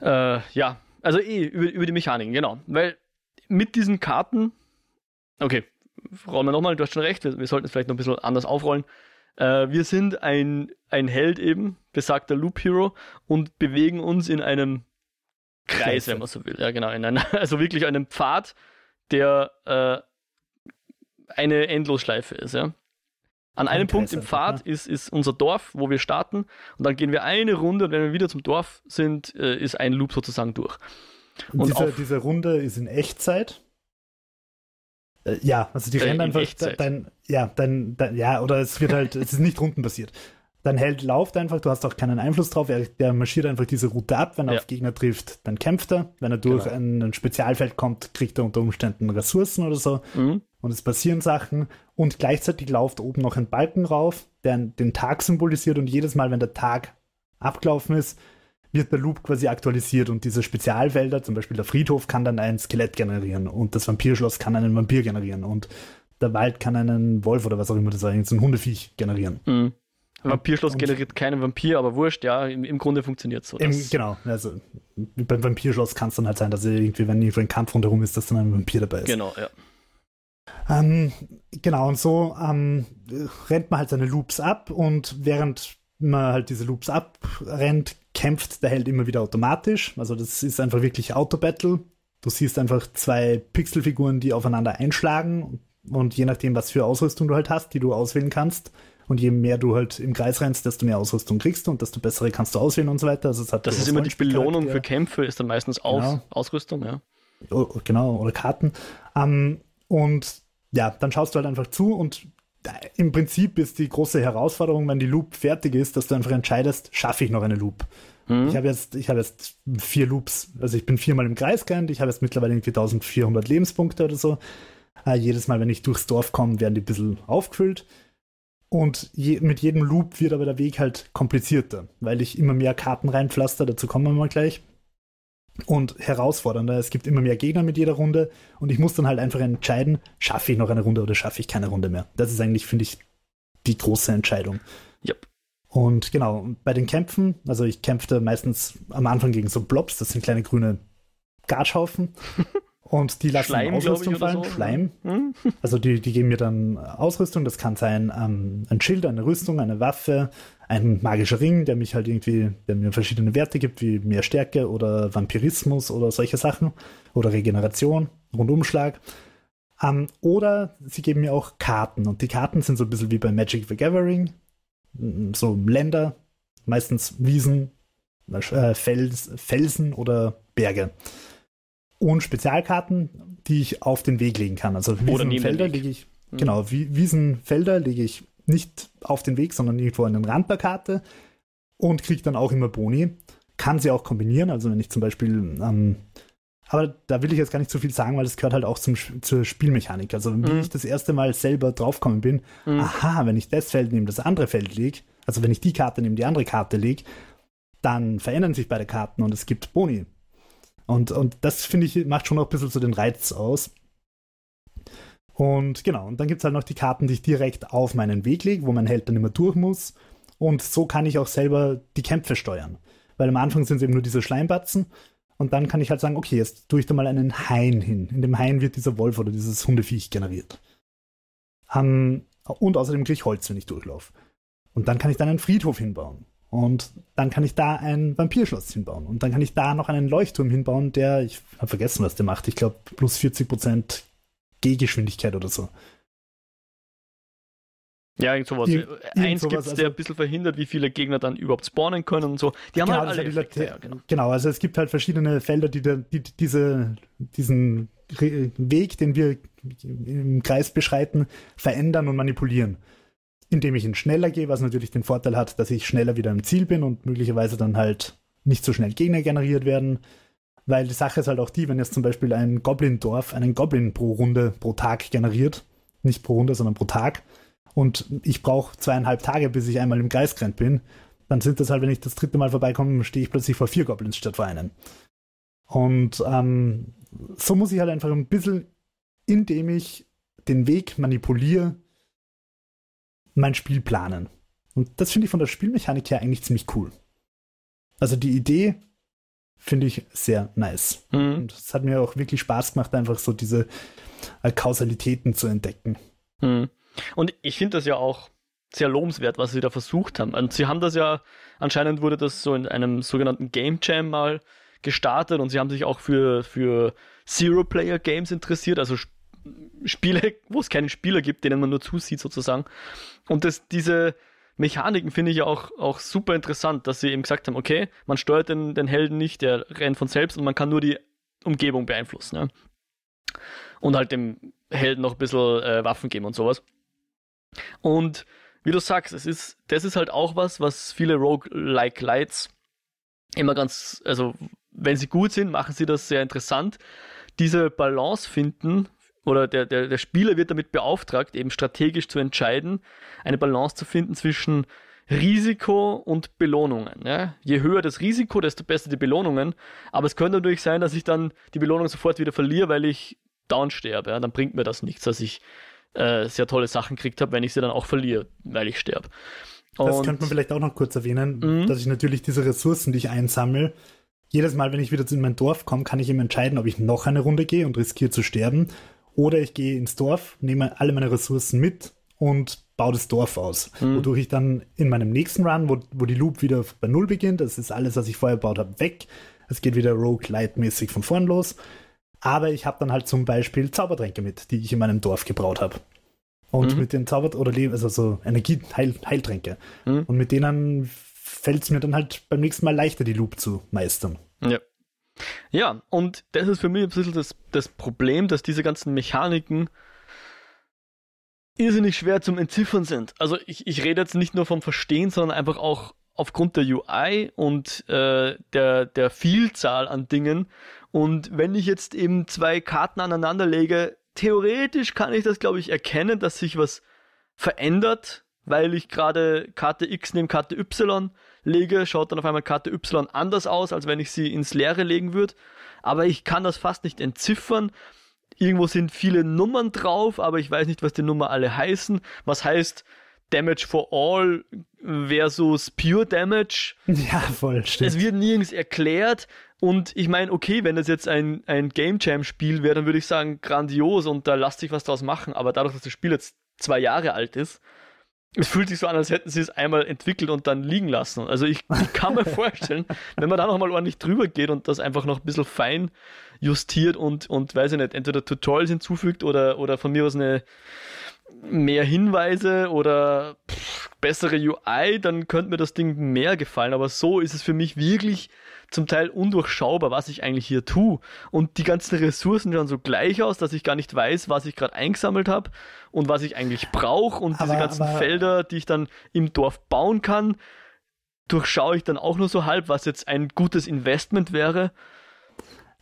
äh, ja, also eh über, über die Mechaniken, genau. Weil mit diesen Karten, okay, rollen wir nochmal, du hast schon recht, wir, wir sollten es vielleicht noch ein bisschen anders aufrollen. Äh, wir sind ein, ein Held eben, besagter Loop Hero, und bewegen uns in einem Kreis, wenn man so will. Ja, genau, in einer, also wirklich einem Pfad, der äh, eine Endlosschleife ist, ja. An einem Punkt im Pfad ja. ist, ist unser Dorf, wo wir starten, und dann gehen wir eine Runde, und wenn wir wieder zum Dorf sind, äh, ist ein Loop sozusagen durch. Und, und diese, diese Runde ist in Echtzeit? Äh, ja, also die äh, rennen einfach dein, ja, dein, dein, ja, oder es wird halt, es ist nicht rundenbasiert. Dein Held lauft einfach, du hast auch keinen Einfluss drauf, er, der marschiert einfach diese Route ab, wenn er ja. auf Gegner trifft, dann kämpft er, wenn er durch genau. ein, ein, Spezialfeld kommt, kriegt er unter Umständen Ressourcen oder so mhm. und es passieren Sachen und gleichzeitig läuft oben noch ein Balken rauf, der den Tag symbolisiert und jedes Mal, wenn der Tag abgelaufen ist, wird der Loop quasi aktualisiert und diese Spezialfelder, zum Beispiel der Friedhof, kann dann ein Skelett generieren und das Vampirschloss kann einen Vampir generieren und der Wald kann einen Wolf oder was auch immer das so ein Hundeviech generieren. Mhm. Vampirschloss generiert keinen Vampir, aber wurscht, ja, im, im Grunde funktioniert es so. Im, genau, also beim Vampirschloss kann es dann halt sein, dass irgendwie, wenn irgendwo ein Kampf rundherum ist, dass dann ein Vampir dabei ist. Genau, ja. Ähm, genau, und so ähm, rennt man halt seine Loops ab und während man halt diese Loops abrennt, kämpft der Held immer wieder automatisch. Also das ist einfach wirklich Auto-Battle. Du siehst einfach zwei Pixelfiguren, die aufeinander einschlagen und je nachdem, was für Ausrüstung du halt hast, die du auswählen kannst. Und je mehr du halt im Kreis rennst, desto mehr Ausrüstung kriegst du und desto bessere kannst du auswählen und so weiter. Also das ist immer die Belohnung für Kämpfe, ist dann meistens Aus genau. Ausrüstung, ja. genau, oder Karten. Um, ähm, und ja, dann schaust du halt einfach zu und im Prinzip ist die große Herausforderung, wenn die Loop fertig ist, dass du einfach entscheidest, schaffe ich noch eine Loop. Mhm. Ich habe jetzt, ich jetzt vier Loops, also ich bin viermal im Kreis gerannt, ich habe jetzt mittlerweile irgendwie 1400 Lebenspunkte oder so. Äh, jedes Mal, wenn ich durchs Dorf komme, werden die ein bisschen aufgefüllt. Und je, mit jedem Loop wird aber der Weg halt komplizierter, weil ich immer mehr Karten reinpflaster, dazu kommen wir mal gleich. Und herausfordernder. Es gibt immer mehr Gegner mit jeder Runde und ich muss dann halt einfach entscheiden, schaffe ich noch eine Runde oder schaffe ich keine Runde mehr. Das ist eigentlich, finde ich, die große Entscheidung. Yep. Und genau, bei den Kämpfen, also ich kämpfte meistens am Anfang gegen so Blobs, das sind kleine grüne Gatschhaufen. Und die lassen Schleim, Ausrüstung fallen, so. Schleim. Hm? Also die, die geben mir dann Ausrüstung. Das kann sein ähm, ein Schild, eine Rüstung, eine Waffe, ein magischer Ring, der mich halt irgendwie, der mir verschiedene Werte gibt, wie mehr Stärke oder Vampirismus oder solche Sachen. Oder Regeneration, Rundumschlag. Ähm, oder sie geben mir auch Karten. Und die Karten sind so ein bisschen wie bei Magic the Gathering. So Länder, meistens Wiesen, äh, Fels, Felsen oder Berge und Spezialkarten, die ich auf den Weg legen kann. Also Wiesenfelder lege ich, mhm. genau, Wiesenfelder lege ich nicht auf den Weg, sondern irgendwo an den Rand der Karte und kriege dann auch immer Boni. Kann sie auch kombinieren, also wenn ich zum Beispiel, ähm, aber da will ich jetzt gar nicht zu viel sagen, weil das gehört halt auch zum, zur Spielmechanik. Also wenn mhm. ich das erste Mal selber draufkommen bin, mhm. aha, wenn ich das Feld neben das andere Feld lege, also wenn ich die Karte neben die andere Karte lege, dann verändern sich beide Karten und es gibt Boni. Und, und das, finde ich, macht schon auch ein bisschen so den Reiz aus. Und genau, und dann gibt es halt noch die Karten, die ich direkt auf meinen Weg lege, wo mein Held dann immer durch muss. Und so kann ich auch selber die Kämpfe steuern. Weil am Anfang sind es eben nur diese Schleimbatzen. Und dann kann ich halt sagen, okay, jetzt tue ich da mal einen Hain hin. In dem Hain wird dieser Wolf oder dieses Hundeviech generiert. Um, und außerdem kriege ich Holz, wenn ich durchlaufe. Und dann kann ich dann einen Friedhof hinbauen. Und dann kann ich da ein Vampirschloss hinbauen. Und dann kann ich da noch einen Leuchtturm hinbauen, der, ich habe vergessen, was der macht. Ich glaube, plus 40% Gehgeschwindigkeit oder so. Ja, irgend sowas. Ir Eins gibt es, der also, ein bisschen verhindert, wie viele Gegner dann überhaupt spawnen können und so. Die haben genau, halt alle Effekte, ja, genau. genau, also es gibt halt verschiedene Felder, die, der, die diese, diesen Weg, den wir im Kreis beschreiten, verändern und manipulieren. Indem ich ihn schneller gehe, was natürlich den Vorteil hat, dass ich schneller wieder im Ziel bin und möglicherweise dann halt nicht so schnell Gegner generiert werden. Weil die Sache ist halt auch die, wenn jetzt zum Beispiel ein Goblin-Dorf einen Goblin pro Runde, pro Tag generiert, nicht pro Runde, sondern pro Tag, und ich brauche zweieinhalb Tage, bis ich einmal im Kreisgrend bin, dann sind das halt, wenn ich das dritte Mal vorbeikomme, stehe ich plötzlich vor vier Goblins statt vor einem. Und ähm, so muss ich halt einfach ein bisschen, indem ich den Weg manipuliere, mein Spiel planen. Und das finde ich von der Spielmechanik her eigentlich ziemlich cool. Also die Idee finde ich sehr nice. Mhm. Und es hat mir auch wirklich Spaß gemacht, einfach so diese äh, Kausalitäten zu entdecken. Mhm. Und ich finde das ja auch sehr lobenswert, was sie da versucht haben. Und sie haben das ja, anscheinend wurde das so in einem sogenannten Game Jam mal gestartet und sie haben sich auch für, für Zero-Player-Games interessiert, also Spiele, wo es keine Spieler gibt, denen man nur zusieht sozusagen. Und das, diese Mechaniken finde ich ja auch, auch super interessant, dass sie eben gesagt haben, okay, man steuert den, den Helden nicht, der rennt von selbst und man kann nur die Umgebung beeinflussen. Ja? Und halt dem Helden noch ein bisschen äh, Waffen geben und sowas. Und wie du sagst, es ist, das ist halt auch was, was viele Rogue-like Lights immer ganz, also wenn sie gut sind, machen sie das sehr interessant. Diese Balance finden, oder der, der, der Spieler wird damit beauftragt, eben strategisch zu entscheiden, eine Balance zu finden zwischen Risiko und Belohnungen. Ja? Je höher das Risiko, desto besser die Belohnungen. Aber es könnte natürlich sein, dass ich dann die Belohnung sofort wieder verliere, weil ich down sterbe. Ja? Dann bringt mir das nichts, dass ich äh, sehr tolle Sachen gekriegt habe, wenn ich sie dann auch verliere, weil ich sterbe. Das könnte man vielleicht auch noch kurz erwähnen, mhm. dass ich natürlich diese Ressourcen, die ich einsammle, jedes Mal, wenn ich wieder zu mein Dorf komme, kann ich eben entscheiden, ob ich noch eine Runde gehe und riskiere zu sterben oder ich gehe ins Dorf, nehme alle meine Ressourcen mit und baue das Dorf aus. Mhm. Wodurch ich dann in meinem nächsten Run, wo, wo die Loop wieder bei Null beginnt, das ist alles, was ich vorher gebaut habe, weg. Es geht wieder Rogue-Light-mäßig von vorn los. Aber ich habe dann halt zum Beispiel Zaubertränke mit, die ich in meinem Dorf gebraut habe. Und mhm. mit den Zauber- oder Leben, also so Energie-Heiltränke. Mhm. Und mit denen fällt es mir dann halt beim nächsten Mal leichter, die Loop zu meistern. Ja. Ja, und das ist für mich ein bisschen das, das Problem, dass diese ganzen Mechaniken irrsinnig schwer zum Entziffern sind. Also ich, ich rede jetzt nicht nur vom Verstehen, sondern einfach auch aufgrund der UI und äh, der, der Vielzahl an Dingen und wenn ich jetzt eben zwei Karten aneinander lege, theoretisch kann ich das, glaube ich, erkennen, dass sich was verändert, weil ich gerade Karte X neben Karte Y lege, schaut dann auf einmal Karte Y anders aus, als wenn ich sie ins Leere legen würde. Aber ich kann das fast nicht entziffern. Irgendwo sind viele Nummern drauf, aber ich weiß nicht, was die Nummer alle heißen. Was heißt Damage for All versus Pure Damage? Ja, voll, stimmt. Es wird nirgends erklärt. Und ich meine, okay, wenn das jetzt ein, ein Game Jam-Spiel wäre, dann würde ich sagen, grandios und da lasst sich was draus machen. Aber dadurch, dass das Spiel jetzt zwei Jahre alt ist, es fühlt sich so an, als hätten sie es einmal entwickelt und dann liegen lassen. Also ich, ich kann mir vorstellen, wenn man da nochmal ordentlich drüber geht und das einfach noch ein bisschen fein justiert und, und weiß ich nicht, entweder Tutorials hinzufügt oder, oder von mir aus eine mehr Hinweise oder pff, bessere UI, dann könnte mir das Ding mehr gefallen. Aber so ist es für mich wirklich zum Teil undurchschaubar, was ich eigentlich hier tue. Und die ganzen Ressourcen schauen so gleich aus, dass ich gar nicht weiß, was ich gerade eingesammelt habe und was ich eigentlich brauche. Und aber, diese ganzen aber, Felder, die ich dann im Dorf bauen kann, durchschaue ich dann auch nur so halb, was jetzt ein gutes Investment wäre.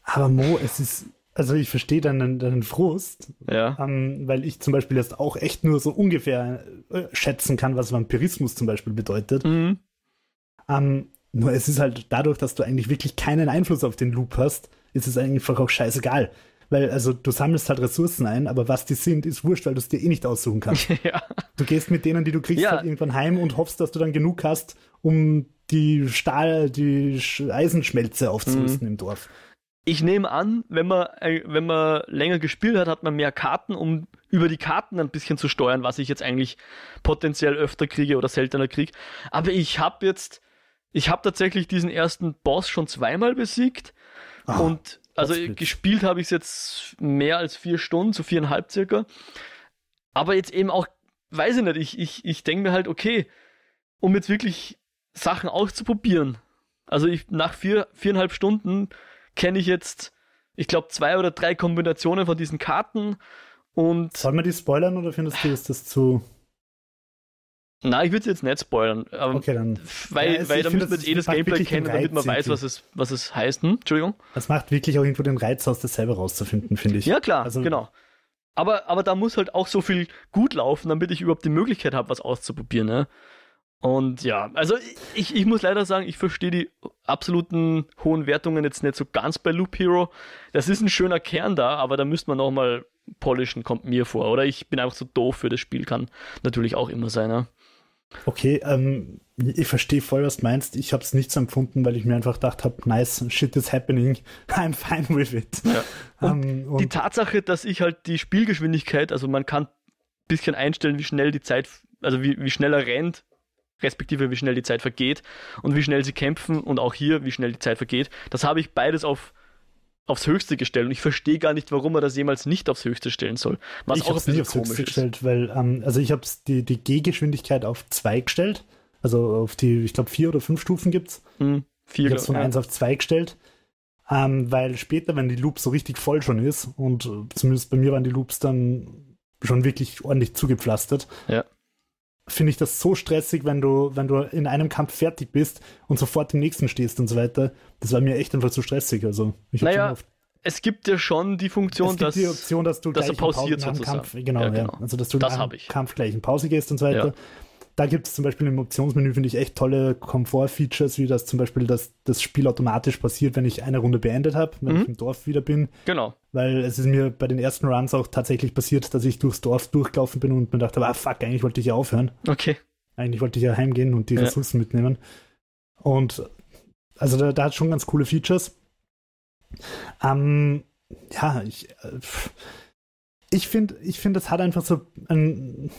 Aber Mo, es ist, also ich verstehe deinen, deinen Frust, ja. ähm, weil ich zum Beispiel jetzt auch echt nur so ungefähr äh, schätzen kann, was Vampirismus zum Beispiel bedeutet. Mhm. Ähm, nur es ist halt dadurch, dass du eigentlich wirklich keinen Einfluss auf den Loop hast, ist es einfach auch scheißegal. Weil, also, du sammelst halt Ressourcen ein, aber was die sind, ist wurscht, weil du es dir eh nicht aussuchen kannst. ja. Du gehst mit denen, die du kriegst, ja. halt irgendwann heim und hoffst, dass du dann genug hast, um die Stahl, die Eisenschmelze aufzurüsten mhm. im Dorf. Ich nehme an, wenn man, äh, wenn man länger gespielt hat, hat man mehr Karten, um über die Karten ein bisschen zu steuern, was ich jetzt eigentlich potenziell öfter kriege oder seltener kriege. Aber ich habe jetzt ich habe tatsächlich diesen ersten Boss schon zweimal besiegt. Ah, und also gespielt habe ich es jetzt mehr als vier Stunden, so viereinhalb circa. Aber jetzt eben auch, weiß ich nicht, ich, ich, ich denke mir halt, okay, um jetzt wirklich Sachen auszuprobieren. Also ich, nach vier, viereinhalb Stunden kenne ich jetzt, ich glaube, zwei oder drei Kombinationen von diesen Karten und. Sollen wir die spoilern oder findest du, ist das zu. Nein, ich würde es jetzt nicht spoilern. okay, dann. Weil, ja, weil da müssen wir jetzt eh das Gameplay kennen, damit man weiß, was es, was es heißt. Hm? Entschuldigung. Das macht wirklich auch irgendwo den Reiz aus, das selber rauszufinden, finde ich. Ja, klar, also, genau. Aber, aber da muss halt auch so viel gut laufen, damit ich überhaupt die Möglichkeit habe, was auszuprobieren. Ne? Und ja, also ich, ich muss leider sagen, ich verstehe die absoluten hohen Wertungen jetzt nicht so ganz bei Loop Hero. Das ist ein schöner Kern da, aber da müsste man nochmal polischen, kommt mir vor. Oder ich bin einfach so doof für das Spiel, kann natürlich auch immer sein. Ne? Okay, ähm, ich verstehe voll, was du meinst. Ich habe es nicht so empfunden, weil ich mir einfach gedacht habe, nice, shit is happening, I'm fine with it. Ja. Und, ähm, und die Tatsache, dass ich halt die Spielgeschwindigkeit, also man kann ein bisschen einstellen, wie schnell die Zeit, also wie, wie schnell er rennt, respektive wie schnell die Zeit vergeht und wie schnell sie kämpfen und auch hier, wie schnell die Zeit vergeht. Das habe ich beides auf aufs Höchste gestellt und ich verstehe gar nicht, warum er das jemals nicht aufs Höchste stellen soll. Was ich auch ein nie aufs Höchste ist. gestellt, weil ähm, also ich habe die, die Gehgeschwindigkeit auf 2 gestellt, also auf die, ich glaube vier oder fünf Stufen gibt's. Hm, vier. Ich habe von 1 ja. auf 2 gestellt, ähm, weil später, wenn die Loop so richtig voll schon ist und äh, zumindest bei mir waren die Loops dann schon wirklich ordentlich zugepflastert. Ja finde ich das so stressig, wenn du, wenn du in einem Kampf fertig bist und sofort im nächsten stehst und so weiter. Das war mir echt einfach zu stressig. Also ich naja, es gibt ja schon die Funktion, dass, die Option, dass du dass gleich er pausiert. Kampf, genau, ja, genau. Ja. Also dass du das nach Kampf gleich in Pause gehst und so weiter. Ja. Da gibt es zum Beispiel im Optionsmenü, finde ich, echt tolle Komfort-Features, wie das zum Beispiel, dass das Spiel automatisch passiert, wenn ich eine Runde beendet habe, wenn mhm. ich im Dorf wieder bin. Genau. Weil es ist mir bei den ersten Runs auch tatsächlich passiert, dass ich durchs Dorf durchgelaufen bin und mir dachte, ah fuck, eigentlich wollte ich ja aufhören. Okay. Eigentlich wollte ich ja heimgehen und die ja. Ressourcen mitnehmen. Und also da, da hat schon ganz coole Features. Ähm, ja, ich, äh, ich finde, ich finde, das hat einfach so ein,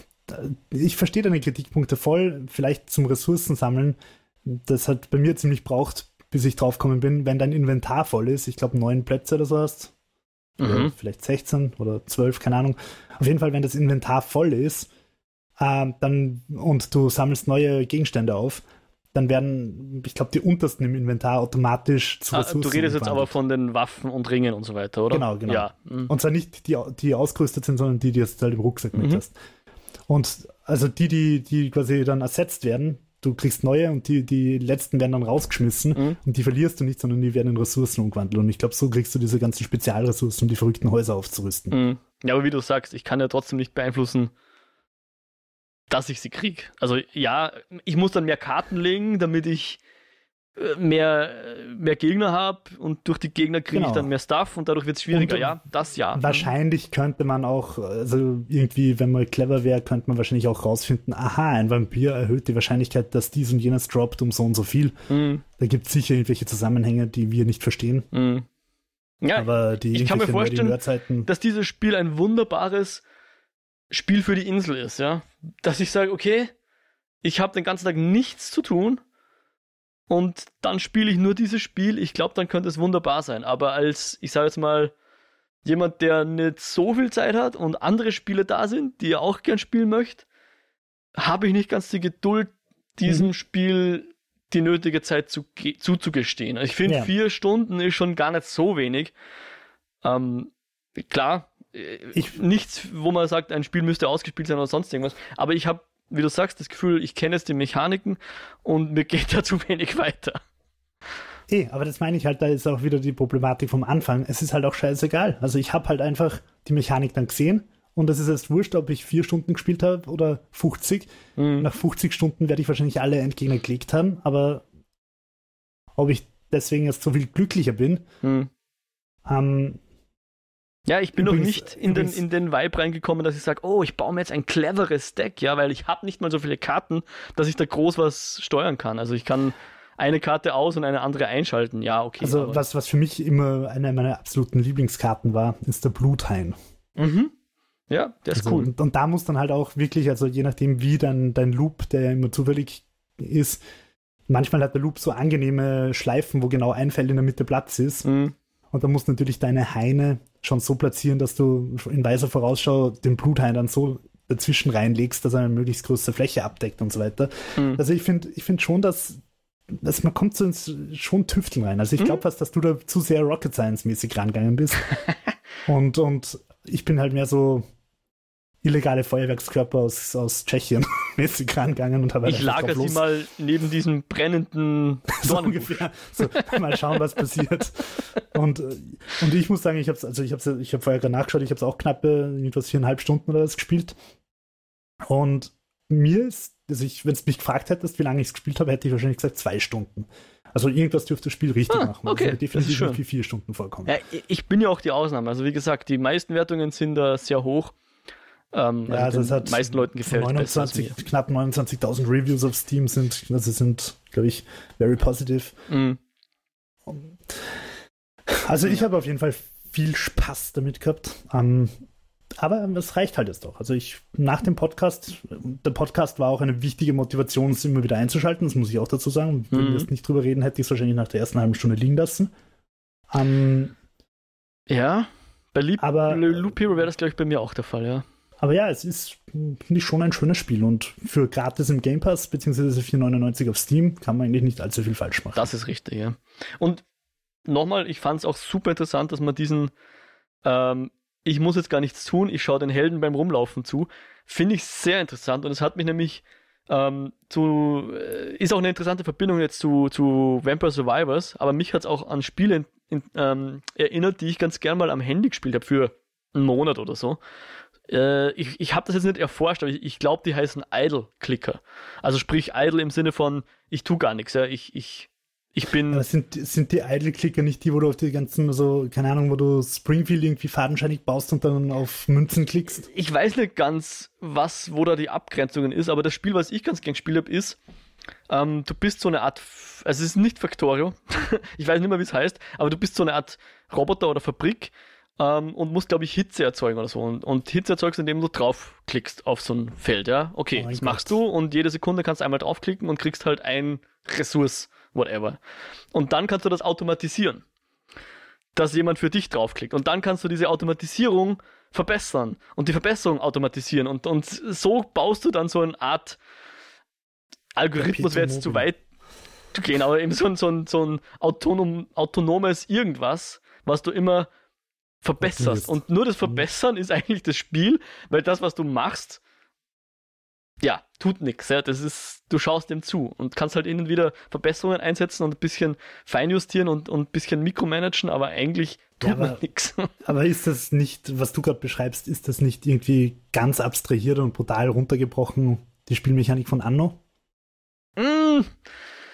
ich verstehe deine Kritikpunkte voll, vielleicht zum Ressourcensammeln. Das hat bei mir ziemlich braucht, bis ich draufgekommen bin, wenn dein Inventar voll ist. Ich glaube, neun Plätze oder so hast. Mhm. Oder vielleicht 16 oder 12, keine Ahnung. Auf jeden Fall, wenn das Inventar voll ist, äh, dann, und du sammelst neue Gegenstände auf, dann werden, ich glaube, die untersten im Inventar automatisch zu Ressourcen. Ah, du redest jetzt aber von den Waffen und Ringen und so weiter, oder? Genau, genau. Ja. Mhm. Und zwar nicht die, die ausgerüstet sind, sondern die, die jetzt halt im Rucksack mhm. mit hast. Und also die, die, die quasi dann ersetzt werden, du kriegst neue und die, die letzten werden dann rausgeschmissen mhm. und die verlierst du nicht, sondern die werden in Ressourcen umgewandelt. Und ich glaube, so kriegst du diese ganzen Spezialressourcen, um die verrückten Häuser aufzurüsten. Mhm. Ja, aber wie du sagst, ich kann ja trotzdem nicht beeinflussen, dass ich sie krieg. Also ja, ich muss dann mehr Karten legen, damit ich mehr, mehr Gegner habe und durch die Gegner kriege genau. ich dann mehr Stuff und dadurch wird es schwieriger. Und, ja, das ja. Wahrscheinlich könnte man auch, also irgendwie, wenn man clever wäre, könnte man wahrscheinlich auch rausfinden, aha, ein Vampir erhöht die Wahrscheinlichkeit, dass dies und jenes droppt um so und so viel. Mhm. Da gibt es sicher irgendwelche Zusammenhänge, die wir nicht verstehen. Mhm. Ja, Aber die ich kann mir vorstellen, dass dieses Spiel ein wunderbares Spiel für die Insel ist, ja. Dass ich sage, okay, ich habe den ganzen Tag nichts zu tun und dann spiele ich nur dieses Spiel. Ich glaube, dann könnte es wunderbar sein. Aber als, ich sage jetzt mal, jemand, der nicht so viel Zeit hat und andere Spiele da sind, die er auch gern spielen möchte, habe ich nicht ganz die Geduld, diesem mhm. Spiel die nötige Zeit zu, zuzugestehen. Ich finde, ja. vier Stunden ist schon gar nicht so wenig. Ähm, klar, ich, nichts, wo man sagt, ein Spiel müsste ausgespielt sein oder sonst irgendwas. Aber ich habe, wie du sagst, das Gefühl, ich kenne jetzt die Mechaniken und mir geht da zu wenig weiter. Eh, aber das meine ich halt, da ist auch wieder die Problematik vom Anfang. Es ist halt auch scheißegal. Also ich habe halt einfach die Mechanik dann gesehen und es ist erst wurscht, ob ich vier Stunden gespielt habe oder 50. Mhm. Nach 50 Stunden werde ich wahrscheinlich alle Endgegner geklickt haben, aber ob ich deswegen jetzt so viel glücklicher bin, mhm. ähm, ja, ich bin übrigens, noch nicht in den, in den Vibe reingekommen, dass ich sage, oh, ich baue mir jetzt ein cleveres Deck, ja, weil ich habe nicht mal so viele Karten, dass ich da groß was steuern kann. Also ich kann eine Karte aus und eine andere einschalten. Ja, okay. Also was, was für mich immer eine meiner absoluten Lieblingskarten war, ist der Bluthain. Mhm. Ja, der ist also, cool. Und, und, da muss dann halt auch wirklich, also je nachdem, wie dann dein Loop, der immer zufällig ist, manchmal hat der Loop so angenehme Schleifen, wo genau ein Feld in der Mitte Platz ist. Mhm. Und dann musst du natürlich deine Haine schon so platzieren, dass du in weiser Vorausschau den Bluthain dann so dazwischen reinlegst, dass er eine möglichst große Fläche abdeckt und so weiter. Mhm. Also ich finde ich finde schon, dass, dass man kommt so ins schon Tüfteln rein. Also ich glaube mhm. fast, dass du da zu sehr Rocket Science mäßig rangegangen bist. und, und ich bin halt mehr so illegale Feuerwerkskörper aus, aus Tschechien mäßig rangegangen und habe Ich lager sie mal neben diesem brennenden so ungefähr. So, mal schauen, was passiert. Und, äh, und ich muss sagen, ich habe also ich habe ich habe vorher gerade nachgeschaut, ich habe es auch knappe irgendwas viereinhalb Stunden oder was gespielt. Und mir ist, also ich, wenn du mich gefragt hättest, wie lange ich es gespielt habe, hätte ich wahrscheinlich gesagt zwei Stunden. Also irgendwas dürfte das Spiel richtig ah, machen. Okay, also definitiv schon vier Stunden vorkommen. Ja, ich bin ja auch die Ausnahme. Also wie gesagt, die meisten Wertungen sind da sehr hoch. Ähm, ja, also, also es hat meisten Leuten gefällt 29, knapp 29.000 Reviews auf Steam sind, also sind, glaube ich, very positive. Mhm. Also ich habe auf jeden Fall viel Spaß damit gehabt. Ähm, aber es reicht halt jetzt doch. Also ich nach dem Podcast, der Podcast war auch eine wichtige Motivation, es immer wieder einzuschalten. Das muss ich auch dazu sagen. Wenn mhm. wir jetzt nicht drüber reden, hätte ich es wahrscheinlich nach der ersten halben Stunde liegen lassen. Ähm, ja, bei Leap, aber, Loop Hero wäre das, glaube ich, bei mir auch der Fall, ja. Aber ja, es ist, finde ich, schon ein schönes Spiel und für gratis im Game Pass beziehungsweise 4,99 auf Steam kann man eigentlich nicht allzu viel falsch machen. Das ist richtig, ja. Und nochmal, ich fand es auch super interessant, dass man diesen, ähm, ich muss jetzt gar nichts tun, ich schaue den Helden beim Rumlaufen zu, finde ich sehr interessant und es hat mich nämlich ähm, zu, äh, ist auch eine interessante Verbindung jetzt zu, zu Vampire Survivors, aber mich hat es auch an Spiele in, ähm, erinnert, die ich ganz gern mal am Handy gespielt habe für einen Monat oder so. Äh, ich ich habe das jetzt nicht erforscht, aber ich, ich glaube, die heißen Idle-Clicker. Also sprich Idle im Sinne von, ich tue gar nichts, ja, ich, ich, ich bin. Aber sind, sind die Idle-Clicker nicht die, wo du auf die ganzen, so, keine Ahnung, wo du Springfield irgendwie fadenscheinig baust und dann auf Münzen klickst? Ich weiß nicht ganz, was, wo da die Abgrenzungen ist, aber das Spiel, was ich ganz gern gespielt habe, ist, ähm, du bist so eine Art, also es ist nicht Factorio, ich weiß nicht mehr, wie es heißt, aber du bist so eine Art Roboter oder Fabrik, ähm, und musst, glaube ich, Hitze erzeugen oder so. Und, und Hitze erzeugst, indem du draufklickst auf so ein Feld, ja. Okay, oh das Gott. machst du und jede Sekunde kannst du einmal draufklicken und kriegst halt ein Ressource, whatever. Und dann kannst du das automatisieren. Dass jemand für dich draufklickt. Und dann kannst du diese Automatisierung verbessern und die Verbesserung automatisieren. Und, und so baust du dann so eine Art Algorithmus, wäre jetzt zu weit zu gehen, aber eben so ein, so ein, so ein autonom, autonomes Irgendwas, was du immer verbesserst. Und nur das Verbessern ist eigentlich das Spiel, weil das, was du machst, ja, tut nichts. Ja. Das ist, du schaust dem zu und kannst halt innen wieder Verbesserungen einsetzen und ein bisschen feinjustieren und, und ein bisschen mikromanagen, aber eigentlich tut ja, man nichts. Aber ist das nicht, was du gerade beschreibst, ist das nicht irgendwie ganz abstrahiert und brutal runtergebrochen, die Spielmechanik von Anno? Mm,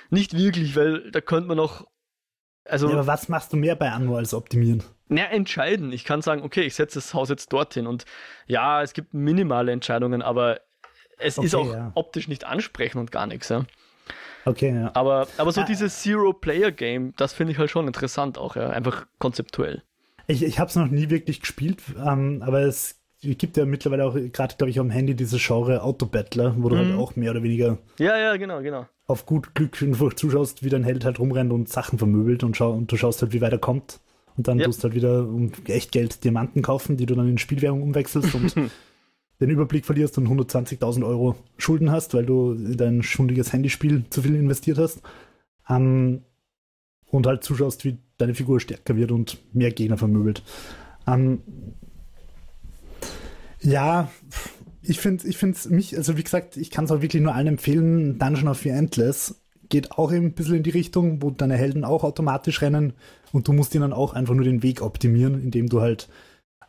nicht wirklich, weil da könnte man noch. Also, ja, aber was machst du mehr bei Anno als optimieren? Na, entscheiden. Ich kann sagen, okay, ich setze das Haus jetzt dorthin. Und ja, es gibt minimale Entscheidungen, aber es okay, ist auch ja. optisch nicht ansprechend und gar nichts. Ja. Okay, ja. Aber, aber so ah, dieses Zero-Player-Game, das finde ich halt schon interessant auch, ja. Einfach konzeptuell. Ich, ich habe es noch nie wirklich gespielt, ähm, aber es gibt ja mittlerweile auch, gerade glaube ich, am Handy diese Genre Autobattler, wo du halt mhm. halt auch mehr oder weniger. Ja, ja, genau, genau. Auf gut Glück einfach zuschaust, wie dein Held halt rumrennt und Sachen vermöbelt und, schau, und du schaust halt, wie weit er kommt. Und dann ja. tust du halt wieder um echt Geld Diamanten kaufen, die du dann in Spielwährung umwechselst und den Überblick verlierst und 120.000 Euro Schulden hast, weil du in dein schundiges Handyspiel zu viel investiert hast. Um, ähm, und halt zuschaust, wie deine Figur stärker wird und mehr Gegner vermöbelt. Um, ähm, ja, ich finde ich finde mich, also wie gesagt, ich kann es auch wirklich nur allen empfehlen, Dungeon of the Endless geht auch ein bisschen in die Richtung, wo deine Helden auch automatisch rennen und du musst ihnen auch einfach nur den Weg optimieren, indem du halt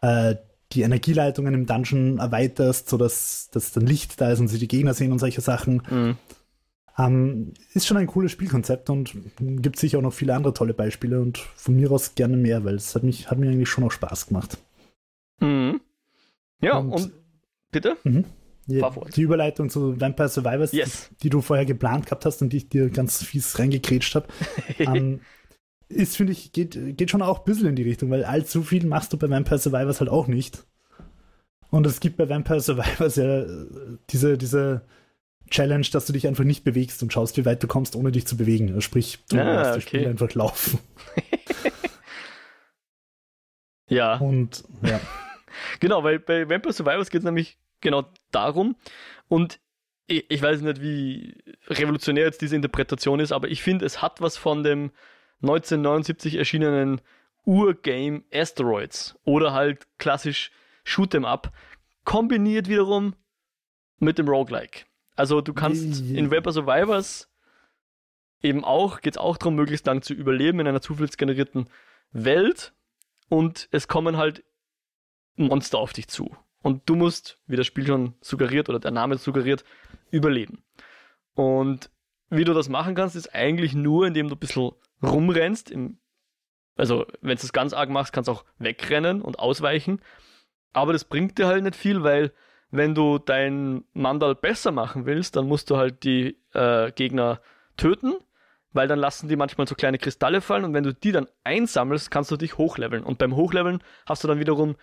äh, die Energieleitungen im Dungeon erweiterst, sodass dass dann Licht da ist und sie die Gegner sehen und solche Sachen. Mhm. Ähm, ist schon ein cooles Spielkonzept und gibt sicher auch noch viele andere tolle Beispiele und von mir aus gerne mehr, weil es hat, mich, hat mir eigentlich schon auch Spaß gemacht. Mhm. Ja, und, und bitte? Mhm. Ja, die Überleitung zu Vampire Survivors, yes. die, die, du vorher geplant gehabt hast und die ich dir ganz fies reingekrätscht habe, ähm, ist, finde ich, geht, geht schon auch ein bisschen in die Richtung, weil allzu viel machst du bei Vampire Survivors halt auch nicht. Und es gibt bei Vampire Survivors ja diese, diese Challenge, dass du dich einfach nicht bewegst und schaust, wie weit du kommst, ohne dich zu bewegen. Also sprich, du ah, lässt das Spiel einfach laufen. ja. Und ja. genau, weil bei Vampire Survivors geht es nämlich genau darum. Und ich, ich, weiß nicht, wie revolutionär jetzt diese Interpretation ist, aber ich finde, es hat was von dem 1979 erschienenen Urgame Asteroids oder halt klassisch Shoot'em Up, kombiniert wiederum mit dem Roguelike. Also du kannst yeah. in Vampire Survivors eben auch, geht es auch darum, möglichst lang zu überleben in einer zufallsgenerierten Welt und es kommen halt Monster auf dich zu. Und du musst, wie das Spiel schon suggeriert oder der Name suggeriert, überleben. Und wie du das machen kannst, ist eigentlich nur, indem du ein bisschen rumrennst. Im, also, wenn du es ganz arg machst, kannst du auch wegrennen und ausweichen. Aber das bringt dir halt nicht viel, weil wenn du dein Mandal besser machen willst, dann musst du halt die äh, Gegner töten, weil dann lassen die manchmal so kleine Kristalle fallen und wenn du die dann einsammelst, kannst du dich hochleveln. Und beim Hochleveln hast du dann wiederum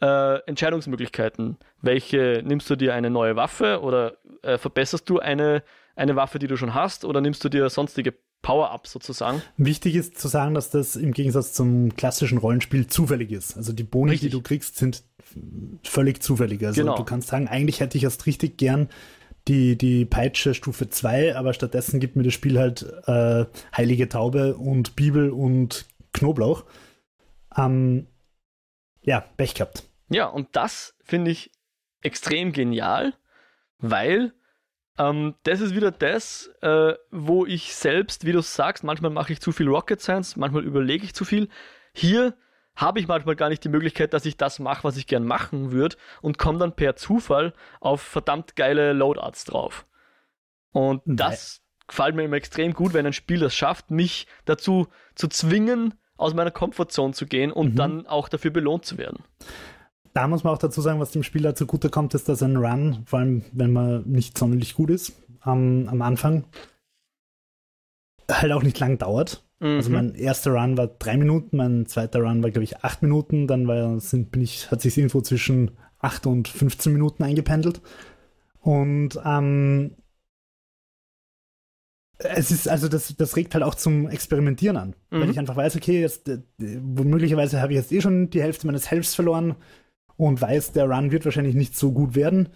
äh, Entscheidungsmöglichkeiten. Welche nimmst du dir eine neue Waffe oder äh, verbesserst du eine, eine Waffe, die du schon hast, oder nimmst du dir sonstige Power-Up sozusagen. Wichtig ist zu sagen, dass das im Gegensatz zum klassischen Rollenspiel zufällig ist. Also die Boni, Richtig. die du kriegst, sind völlig zufällig. Also genau. du kannst sagen, eigentlich hätte ich erst richtig gern die, die Peitsche Stufe 2, aber stattdessen gibt mir das Spiel halt äh, Heilige Taube und Bibel und Knoblauch. Ähm, ja, Pech gehabt. Ja, und das finde ich extrem genial, weil ähm, das ist wieder das, äh, wo ich selbst, wie du sagst, manchmal mache ich zu viel Rocket Science, manchmal überlege ich zu viel. Hier habe ich manchmal gar nicht die Möglichkeit, dass ich das mache, was ich gern machen würde und komme dann per Zufall auf verdammt geile Loadarts drauf. Und das gefällt mir immer extrem gut, wenn ein Spiel das schafft, mich dazu zu zwingen, aus meiner Komfortzone zu gehen und mhm. dann auch dafür belohnt zu werden. Da muss man auch dazu sagen, was dem Spieler zugutekommt, ist, dass ein Run, vor allem wenn man nicht sonderlich gut ist, am, am Anfang halt auch nicht lang dauert. Also mhm. Also mein erster Run war drei Minuten, mein zweiter Run war, glaube ich, acht Minuten, dann war, sind, bin ich, hat sich irgendwo zwischen acht und 15 Minuten eingependelt. Und ähm, es ist, also das, das regt halt auch zum Experimentieren an. Mhm. Weil ich einfach weiß, okay, jetzt, äh, möglicherweise habe ich jetzt eh schon die Hälfte meines Helfs verloren und weiß, der Run wird wahrscheinlich nicht so gut werden.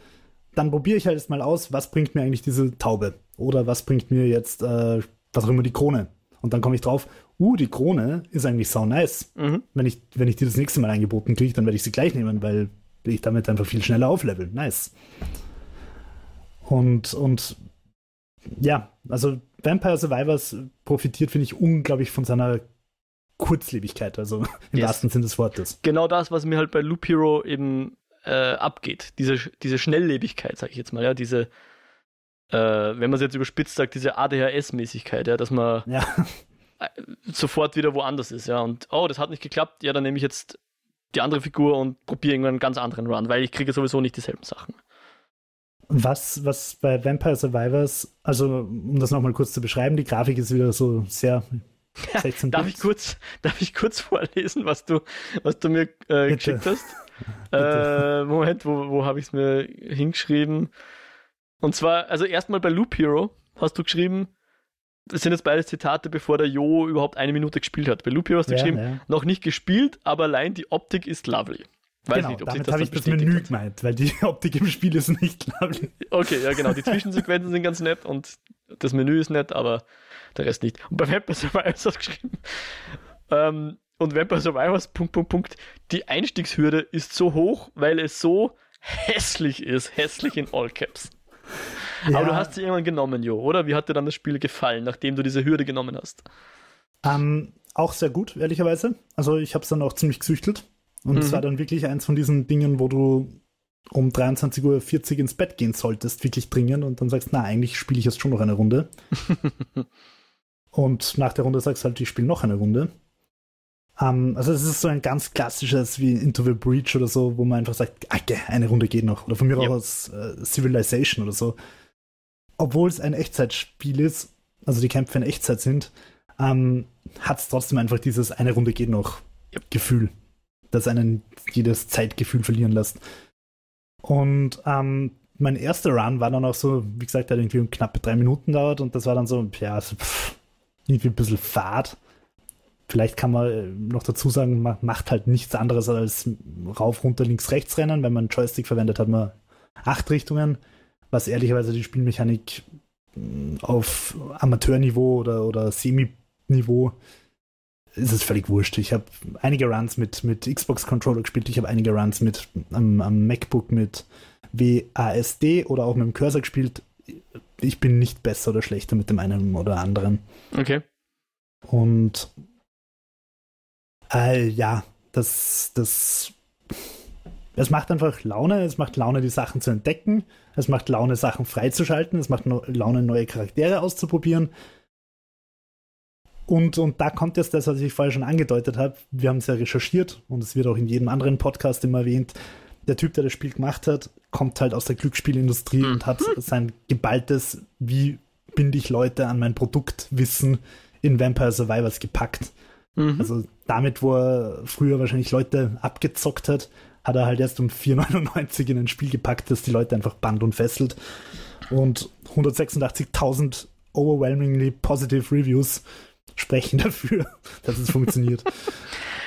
Dann probiere ich halt jetzt mal aus, was bringt mir eigentlich diese Taube? Oder was bringt mir jetzt, äh, was auch immer, die Krone? Und dann komme ich drauf, uh, die Krone ist eigentlich sau nice. Mhm. Wenn, ich, wenn ich die das nächste Mal angeboten kriege, dann werde ich sie gleich nehmen, weil ich damit einfach viel schneller auflevel. Nice. Und, und ja, also Vampire Survivors profitiert, finde ich, unglaublich von seiner Kurzlebigkeit, also im yes. wahrsten Sinne des Wortes. Genau das, was mir halt bei Loop Hero eben äh, abgeht. Diese, diese Schnelllebigkeit, sage ich jetzt mal, ja, diese, äh, wenn man es jetzt überspitzt sagt, diese ADHS-Mäßigkeit, ja, dass man ja. Äh, sofort wieder woanders ist, ja. Und oh, das hat nicht geklappt, ja, dann nehme ich jetzt die andere Figur und probiere irgendwann einen ganz anderen Run, weil ich kriege sowieso nicht dieselben Sachen. Was, was bei Vampire Survivors, also um das nochmal kurz zu beschreiben, die Grafik ist wieder so sehr darf, ich kurz, darf ich kurz vorlesen, was du, was du mir äh, geschickt hast? äh, Moment, wo, wo habe ich es mir hingeschrieben? Und zwar, also erstmal bei Loop Hero hast du geschrieben, das sind jetzt beide Zitate, bevor der Jo überhaupt eine Minute gespielt hat. Bei Loop Hero hast du ja, geschrieben, ja. noch nicht gespielt, aber allein die Optik ist lovely. Weiß genau, nicht, ob damit habe ich das Menü hat. gemeint, weil die Optik im Spiel ist nicht lovely. Okay, ja genau, die Zwischensequenzen sind ganz nett und das Menü ist nett, aber der Rest nicht. Und bei Vampire Survivors hat geschrieben, ähm, und Vampire Survivors, Punkt, Punkt, Punkt, die Einstiegshürde ist so hoch, weil es so hässlich ist. Hässlich in All Caps. Ja. Aber du hast sie irgendwann genommen, Jo, oder? Wie hat dir dann das Spiel gefallen, nachdem du diese Hürde genommen hast? Ähm, auch sehr gut, ehrlicherweise. Also ich habe es dann auch ziemlich gesüchtelt. Und es mhm. war dann wirklich eins von diesen Dingen, wo du um 23.40 Uhr ins Bett gehen solltest, wirklich dringend, und dann sagst, na, eigentlich spiele ich jetzt schon noch eine Runde. und nach der Runde sagst du halt, ich spiele noch eine Runde. Um, ähm, also es ist so ein ganz klassisches wie Into the Breach oder so, wo man einfach sagt, okay, eine Runde geht noch. Oder von mir yep. aus äh, Civilization oder so. Obwohl es ein Echtzeitspiel ist, also die Kämpfe in Echtzeit sind, ähm, hat es trotzdem einfach dieses eine Runde geht noch yep. Gefühl, das einen jedes Zeitgefühl verlieren lässt. Und ähm, mein erster Run war dann auch so, wie gesagt, hat irgendwie knappe drei Minuten dauert und das war dann so, ja, so, pff, irgendwie ein bisschen fad. Vielleicht kann man äh, noch dazu sagen, man macht halt nichts anderes als rauf, runter, links, rechts rennen. Wenn man einen Joystick verwendet, hat man acht Richtungen, was ehrlicherweise die Spielmechanik mm, auf Amateurniveau oder, oder Semi-Niveau ist es völlig wurscht. Ich habe einige Runs mit, mit Xbox-Controller gespielt, ich habe einige Runs mit am, am MacBook mit WASD oder auch mit dem Cursor gespielt. Ich bin nicht besser oder schlechter mit dem einen oder anderen. Okay. Und äh, ja, das, das, es macht einfach Laune. Es macht Laune, die Sachen zu entdecken. Es macht Laune, Sachen freizuschalten. Es macht no Laune, neue Charaktere auszuprobieren. Und, und da kommt jetzt das, was ich vorher schon angedeutet habe. Wir haben es ja recherchiert und es wird auch in jedem anderen Podcast immer erwähnt. Der Typ, der das Spiel gemacht hat, kommt halt aus der Glücksspielindustrie mhm. und hat sein geballtes, wie binde ich Leute an mein Produkt Wissen in Vampire Survivors gepackt. Mhm. Also damit, wo er früher wahrscheinlich Leute abgezockt hat, hat er halt erst um 4,99 in ein Spiel gepackt, das die Leute einfach band und fesselt. Und 186.000 overwhelmingly positive Reviews sprechen dafür, dass es funktioniert.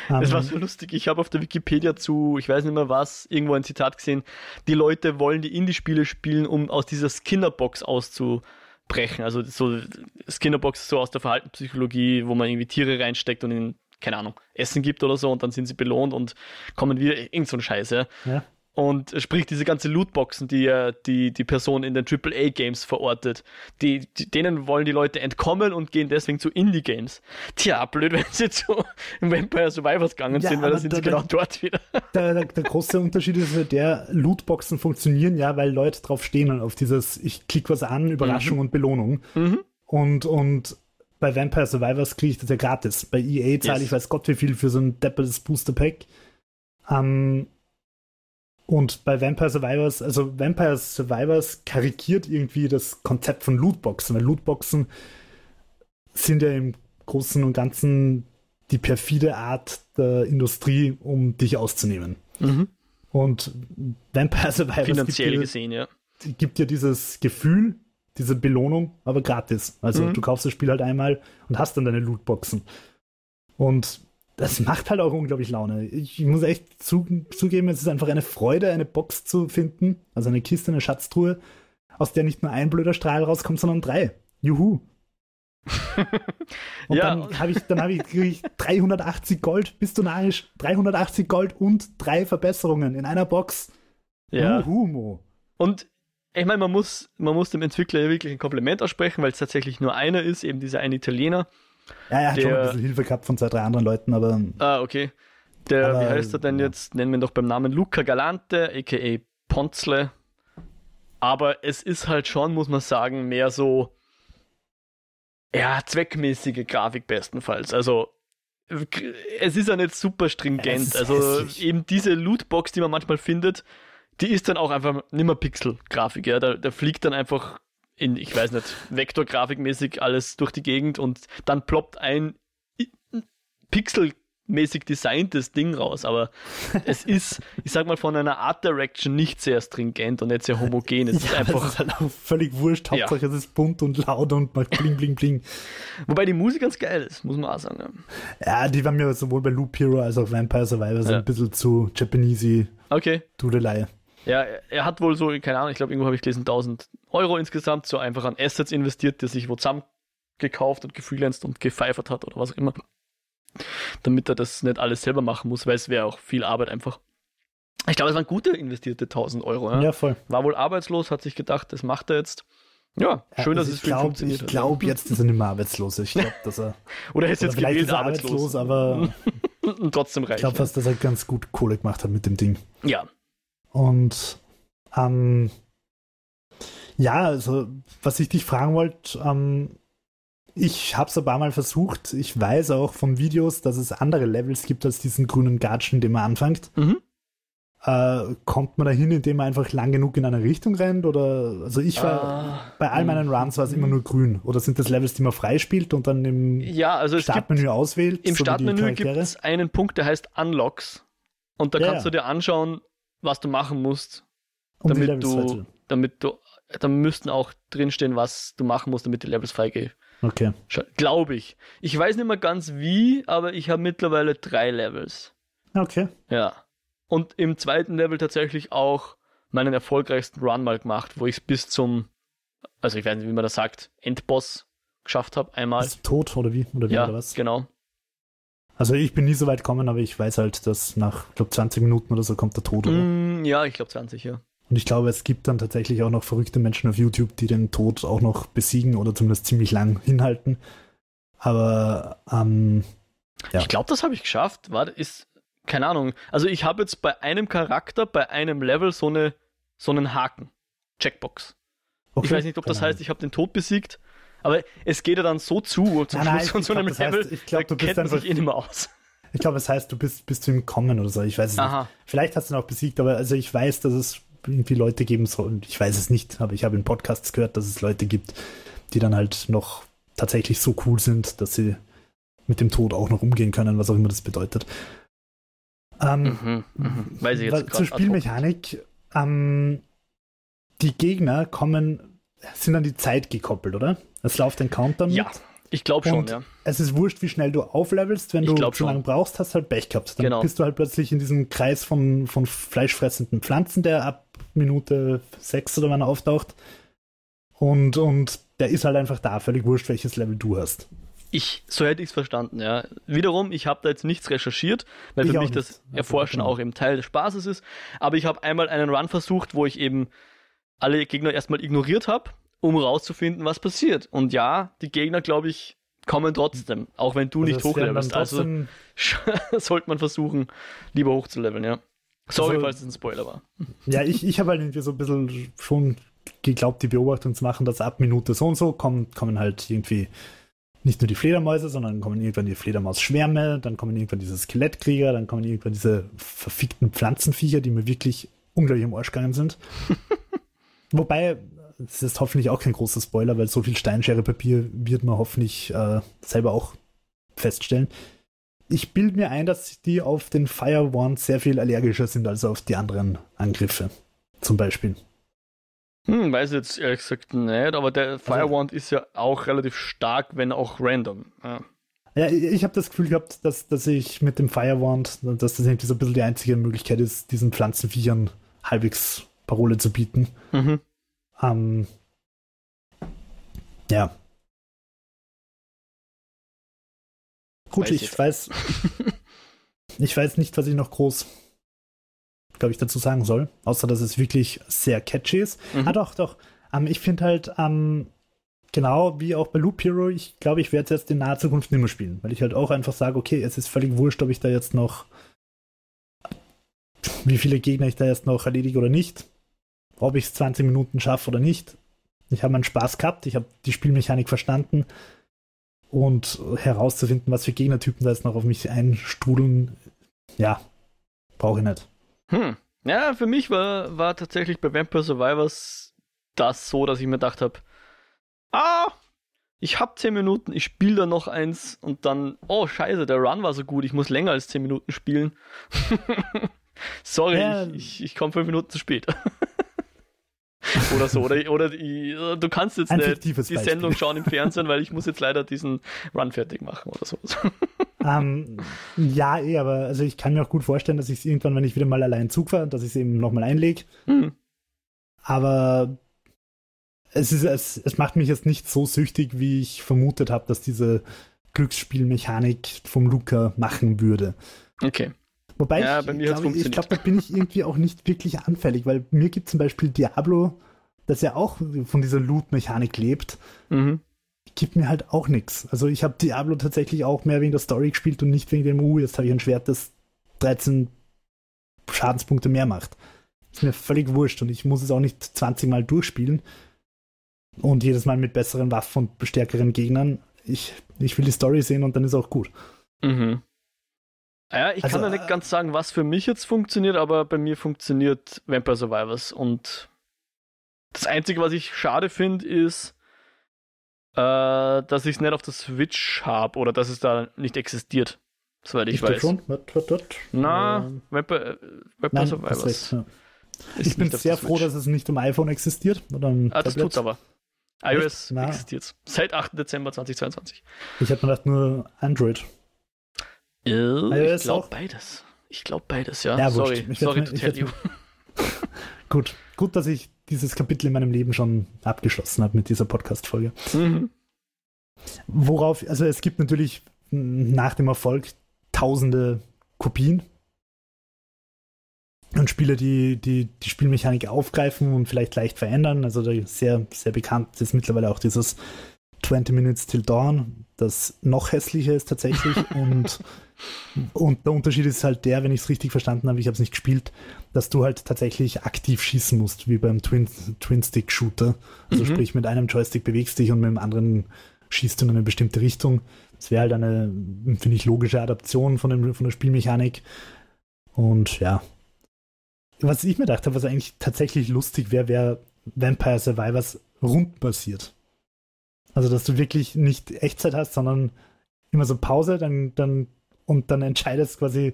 Das war so lustig. Ich habe auf der Wikipedia zu, ich weiß nicht mehr was, irgendwo ein Zitat gesehen. Die Leute wollen die Indie-Spiele spielen, um aus dieser Skinnerbox auszubrechen. Also so Skinnerbox so aus der Verhaltenspsychologie, wo man irgendwie Tiere reinsteckt und ihnen, keine Ahnung, Essen gibt oder so und dann sind sie belohnt und kommen wieder irgend so ein Scheiß, ja. ja. Und sprich, diese ganze Lootboxen, die ja die, die Person in den AAA-Games verortet, die, die, denen wollen die Leute entkommen und gehen deswegen zu Indie-Games. Tja, blöd, wenn sie zu Vampire Survivors gegangen ja, sind, weil da sind sie genau dort wieder. Der, der, der große Unterschied ist, der Lootboxen funktionieren ja, weil Leute drauf stehen auf dieses, ich klicke was an, Überraschung mhm. und Belohnung. Mhm. Und, und bei Vampire Survivors kriege ich das ja gratis. Bei EA zahle yes. ich weiß Gott wie viel für so ein deppertes Booster Pack. Ähm, und bei Vampire Survivors, also Vampire Survivors karikiert irgendwie das Konzept von Lootboxen, weil Lootboxen sind ja im Großen und Ganzen die perfide Art der Industrie, um dich auszunehmen. Mhm. Und Vampire Survivors finanziell gibt dir, gesehen, ja. gibt dir dieses Gefühl, diese Belohnung, aber gratis. Also mhm. du kaufst das Spiel halt einmal und hast dann deine Lootboxen. Und das macht halt auch unglaublich Laune. Ich muss echt zu, zugeben, es ist einfach eine Freude, eine Box zu finden, also eine Kiste, eine Schatztruhe, aus der nicht nur ein blöder Strahl rauskommt, sondern drei. Juhu. und ja. dann habe ich, dann habe ich, ich 380 Gold, bist du narrisch? 380 Gold und drei Verbesserungen in einer Box. Ja. Juhu, Mo. Und ich meine, man muss, man muss dem Entwickler ja wirklich ein Kompliment aussprechen, weil es tatsächlich nur einer ist, eben dieser eine Italiener. Ja, er hat der, schon ein bisschen Hilfe gehabt von zwei, drei anderen Leuten, aber. Ah, okay. Der, aber, wie heißt er denn ja. jetzt? Nennen wir ihn doch beim Namen Luca Galante, aka Ponzle. Aber es ist halt schon, muss man sagen, mehr so, ja, zweckmäßige Grafik bestenfalls. Also, es ist ja nicht super stringent. Also, eben diese Lootbox, die man manchmal findet, die ist dann auch einfach nicht mehr Pixel-Grafik. Ja? Da, da fliegt dann einfach in, ich weiß nicht, Vektorgrafikmäßig alles durch die Gegend und dann ploppt ein pixelmäßig designtes Ding raus, aber es ist, ich sag mal, von einer Art Direction nicht sehr stringent und nicht sehr homogen. Es ja, ist einfach. Ist halt völlig wurscht. Hauptsache ja. es ist bunt und laut und macht bling, bling, bling. Wobei die Musik ganz geil ist, muss man auch sagen. Ja, die war mir sowohl bei Loop Hero als auch Vampire Survivor ja. ein bisschen zu Japanesey. Okay. Dudelei. Ja, er hat wohl so, keine Ahnung, ich glaube, irgendwo habe ich gelesen, 1000 Euro insgesamt so einfach an Assets investiert, der sich wo zusammen gekauft und gefreelanced und gepfeifert hat oder was auch immer. Damit er das nicht alles selber machen muss, weil es wäre auch viel Arbeit einfach. Ich glaube, es waren gute investierte 1000 Euro. Ja? ja, voll. War wohl arbeitslos, hat sich gedacht, das macht er jetzt. Ja, schön, ja, dass es glaub, funktioniert Ich glaube, jetzt ist er nicht mehr arbeitslos. Ich glaube, dass er. oder er ist jetzt gewählt arbeitslos, aber. und trotzdem reich. Ich glaube fast, dass er ganz gut Kohle gemacht hat mit dem Ding. Ja, und ähm, ja, also was ich dich fragen wollte, ähm, ich habe es ein paar Mal versucht. Ich weiß auch von Videos, dass es andere Levels gibt als diesen grünen Gatschen, den man anfängt. Mhm. Äh, kommt man da hin, indem man einfach lang genug in eine Richtung rennt? Oder also ich war uh, bei all meinen Runs war es immer nur grün. Oder sind das Levels, die man freispielt und dann im ja, also Startmenü auswählt? Im Startmenü gibt es einen Punkt, der heißt Unlocks. Und da ja, kannst du dir anschauen, was du machen musst, um damit du damit du, da müssten auch drinstehen, was du machen musst, damit die Levels freigehen. Okay. Glaube ich. Ich weiß nicht mehr ganz wie, aber ich habe mittlerweile drei Levels. Okay. Ja. Und im zweiten Level tatsächlich auch meinen erfolgreichsten Run mal gemacht, wo ich es bis zum, also ich weiß nicht, wie man das sagt, Endboss geschafft habe, einmal. Ist tot oder wie? Oder wie ja, oder was? genau. Also ich bin nie so weit gekommen, aber ich weiß halt, dass nach, ich glaube, 20 Minuten oder so kommt der Tod, oder? Mm, ja, ich glaube 20, ja. Und ich glaube, es gibt dann tatsächlich auch noch verrückte Menschen auf YouTube, die den Tod auch noch besiegen oder zumindest ziemlich lang hinhalten. Aber ähm, ja. Ich glaube, das habe ich geschafft. War, ist, keine Ahnung. Also ich habe jetzt bei einem Charakter, bei einem Level so, eine, so einen Haken. Checkbox. Okay, ich weiß nicht, ob das heißt, ich habe den Tod besiegt. Aber es geht ja dann so zu zum nein, Schluss von so einem glaub, Level, heißt, ich glaube, du bist einfach, sich eh nicht mehr aus. Ich glaube, es heißt, du bist, bist zu ihm gekommen oder so. Ich weiß es Aha. nicht. Vielleicht hast du ihn auch besiegt, aber also ich weiß, dass es irgendwie Leute geben soll. Ich weiß es nicht, aber ich habe in Podcasts gehört, dass es Leute gibt, die dann halt noch tatsächlich so cool sind, dass sie mit dem Tod auch noch umgehen können, was auch immer das bedeutet. Ähm, mhm, mh. Weiß ich jetzt zur Spielmechanik. Ähm, die Gegner kommen, sind an die Zeit gekoppelt, oder? Es läuft ein Countdown Ja, ich glaube schon, ja. Es ist wurscht, wie schnell du auflevelst. Wenn du zu lange brauchst, hast du halt Pech gehabt. Dann genau. bist du halt plötzlich in diesem Kreis von, von fleischfressenden Pflanzen, der ab Minute 6 oder wann auftaucht. Und, und der ist halt einfach da, völlig wurscht, welches Level du hast. Ich, so hätte ich es verstanden, ja. Wiederum, ich habe da jetzt nichts recherchiert, weil ich für mich das also, Erforschen genau. auch im Teil des Spaßes ist. Aber ich habe einmal einen Run versucht, wo ich eben alle Gegner erstmal ignoriert habe um rauszufinden, was passiert. Und ja, die Gegner, glaube ich, kommen trotzdem, auch wenn du also nicht hochlevelst. Also sollte man versuchen, lieber hochzuleveln, ja. Sorry, also, falls es ein Spoiler war. Ja, ich, ich habe halt irgendwie so ein bisschen schon geglaubt, die Beobachtung zu machen, dass ab Minute so und so kommen, kommen halt irgendwie nicht nur die Fledermäuse, sondern kommen irgendwann die Fledermaus-Schwärme, dann kommen irgendwann diese Skelettkrieger, dann kommen irgendwann diese verfickten Pflanzenviecher, die mir wirklich unglaublich im Arsch gegangen sind. Wobei, das ist hoffentlich auch kein großer Spoiler, weil so viel Steinschere Papier wird man hoffentlich äh, selber auch feststellen. Ich bilde mir ein, dass die auf den Firewand sehr viel allergischer sind als auf die anderen Angriffe. Zum Beispiel. Hm, weiß jetzt ehrlich gesagt nicht, aber der Firewand also, ist ja auch relativ stark, wenn auch random. Ja. Ja, ich habe das Gefühl gehabt, dass, dass ich mit dem Firewand, dass das irgendwie so ein bisschen die einzige Möglichkeit ist, diesen Pflanzenviechern halbwegs Parole zu bieten. Mhm. Ähm, ja. Gut, weiß ich jetzt. weiß. ich weiß nicht, was ich noch groß, glaube ich, dazu sagen soll. Außer, dass es wirklich sehr catchy ist. Mhm. Ah, doch, doch. Ähm, ich finde halt, ähm, genau wie auch bei Loop Hero, ich glaube, ich werde es jetzt in naher Zukunft nicht mehr spielen. Weil ich halt auch einfach sage, okay, es ist völlig wurscht, ob ich da jetzt noch wie viele Gegner ich da jetzt noch erledige oder nicht ob ich es 20 Minuten schaffe oder nicht. Ich habe meinen Spaß gehabt, ich habe die Spielmechanik verstanden und herauszufinden, was für Gegnertypen da jetzt noch auf mich einstrudeln, ja, brauche ich nicht. Hm. Ja, für mich war, war tatsächlich bei Vampire Survivors das so, dass ich mir gedacht habe, ah, ich habe 10 Minuten, ich spiele da noch eins und dann, oh scheiße, der Run war so gut, ich muss länger als 10 Minuten spielen. Sorry, ja. ich, ich, ich komme 5 Minuten zu spät. oder so. Oder, oder die, du kannst jetzt eine, die Beispiel. Sendung schauen im Fernsehen, weil ich muss jetzt leider diesen Run fertig machen oder so. Um, ähm, ja, eh, aber also ich kann mir auch gut vorstellen, dass ich es irgendwann, wenn ich wieder mal allein Zug fahre, dass ich es eben nochmal einlege. Mhm. Aber es, ist, es, es macht mich jetzt nicht so süchtig, wie ich vermutet habe, dass diese Glücksspielmechanik vom Luca machen würde. Okay. Wobei ja, ich, glaube, ich glaube, da bin ich irgendwie auch nicht wirklich anfällig, weil mir gibt zum Beispiel Diablo, das ja auch von dieser Loot-Mechanik lebt, mhm. gibt mir halt auch nichts. Also ich habe Diablo tatsächlich auch mehr wegen der Story gespielt und nicht wegen dem, uh, jetzt habe ich ein Schwert, das 13 Schadenspunkte mehr macht. Ist mir völlig wurscht und ich muss es auch nicht 20 Mal durchspielen und jedes Mal mit besseren Waffen und stärkeren Gegnern. Ich, ich will die Story sehen und dann ist auch gut. Mhm. Ja, ich also, kann ja nicht ganz sagen, was für mich jetzt funktioniert, aber bei mir funktioniert Vampire Survivors. Und das Einzige, was ich schade finde, ist, äh, dass ich es nicht auf der Switch habe oder dass es da nicht existiert. Soweit ich, ich weiß. Schon. Na, ähm, Vampire, äh, Vampire Nein, Survivors. Recht, ja. ich bin sehr froh, dass es nicht im iPhone existiert. Oder ah, das tut aber. iOS existiert seit 8. Dezember 2022. Ich habe mir gedacht, nur Android. Äh, ich glaube beides. Ich glaube beides, ja. ja sorry, sorry to tell you. gut, gut, dass ich dieses Kapitel in meinem Leben schon abgeschlossen habe mit dieser Podcast-Folge. Mhm. Worauf, also es gibt natürlich nach dem Erfolg tausende Kopien und Spiele, die, die die Spielmechanik aufgreifen und vielleicht leicht verändern. Also sehr, sehr bekannt ist mittlerweile auch dieses 20 Minutes Till Dawn, das noch hässlicher ist tatsächlich. und, und der Unterschied ist halt der, wenn ich es richtig verstanden habe, ich habe es nicht gespielt, dass du halt tatsächlich aktiv schießen musst, wie beim Twin-Stick-Shooter. also mhm. sprich, mit einem Joystick bewegst dich und mit dem anderen schießt du in eine bestimmte Richtung. Das wäre halt eine, finde ich, logische Adaption von, dem, von der Spielmechanik. Und ja, was ich mir gedacht habe, was eigentlich tatsächlich lustig wäre, wäre Vampire Survivors rundbasiert. Also, dass du wirklich nicht Echtzeit hast, sondern immer so Pause, dann, dann, und dann entscheidest quasi,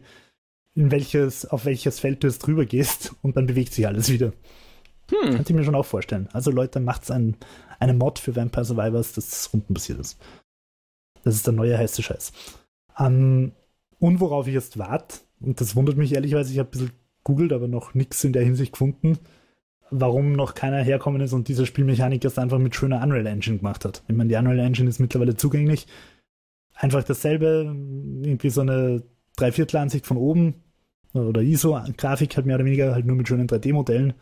in welches, auf welches Feld du jetzt drüber gehst und dann bewegt sich alles wieder. Hm. Könnte ich mir schon auch vorstellen. Also, Leute, macht's ein, eine Mod für Vampire Survivors, das rundenbasiert ist. Das ist der neue heiße Scheiß. Um, ähm, und worauf ich jetzt warte, und das wundert mich ehrlicherweise, ich habe ein bisschen googelt, aber noch nichts in der Hinsicht gefunden, warum noch keiner herkommen ist und diese Spielmechanik erst einfach mit schöner Unreal Engine gemacht hat. Ich meine, die Unreal Engine ist mittlerweile zugänglich. Einfach dasselbe, irgendwie so eine Dreiviertelansicht von oben oder ISO-Grafik halt mehr oder weniger, halt nur mit schönen 3D-Modellen.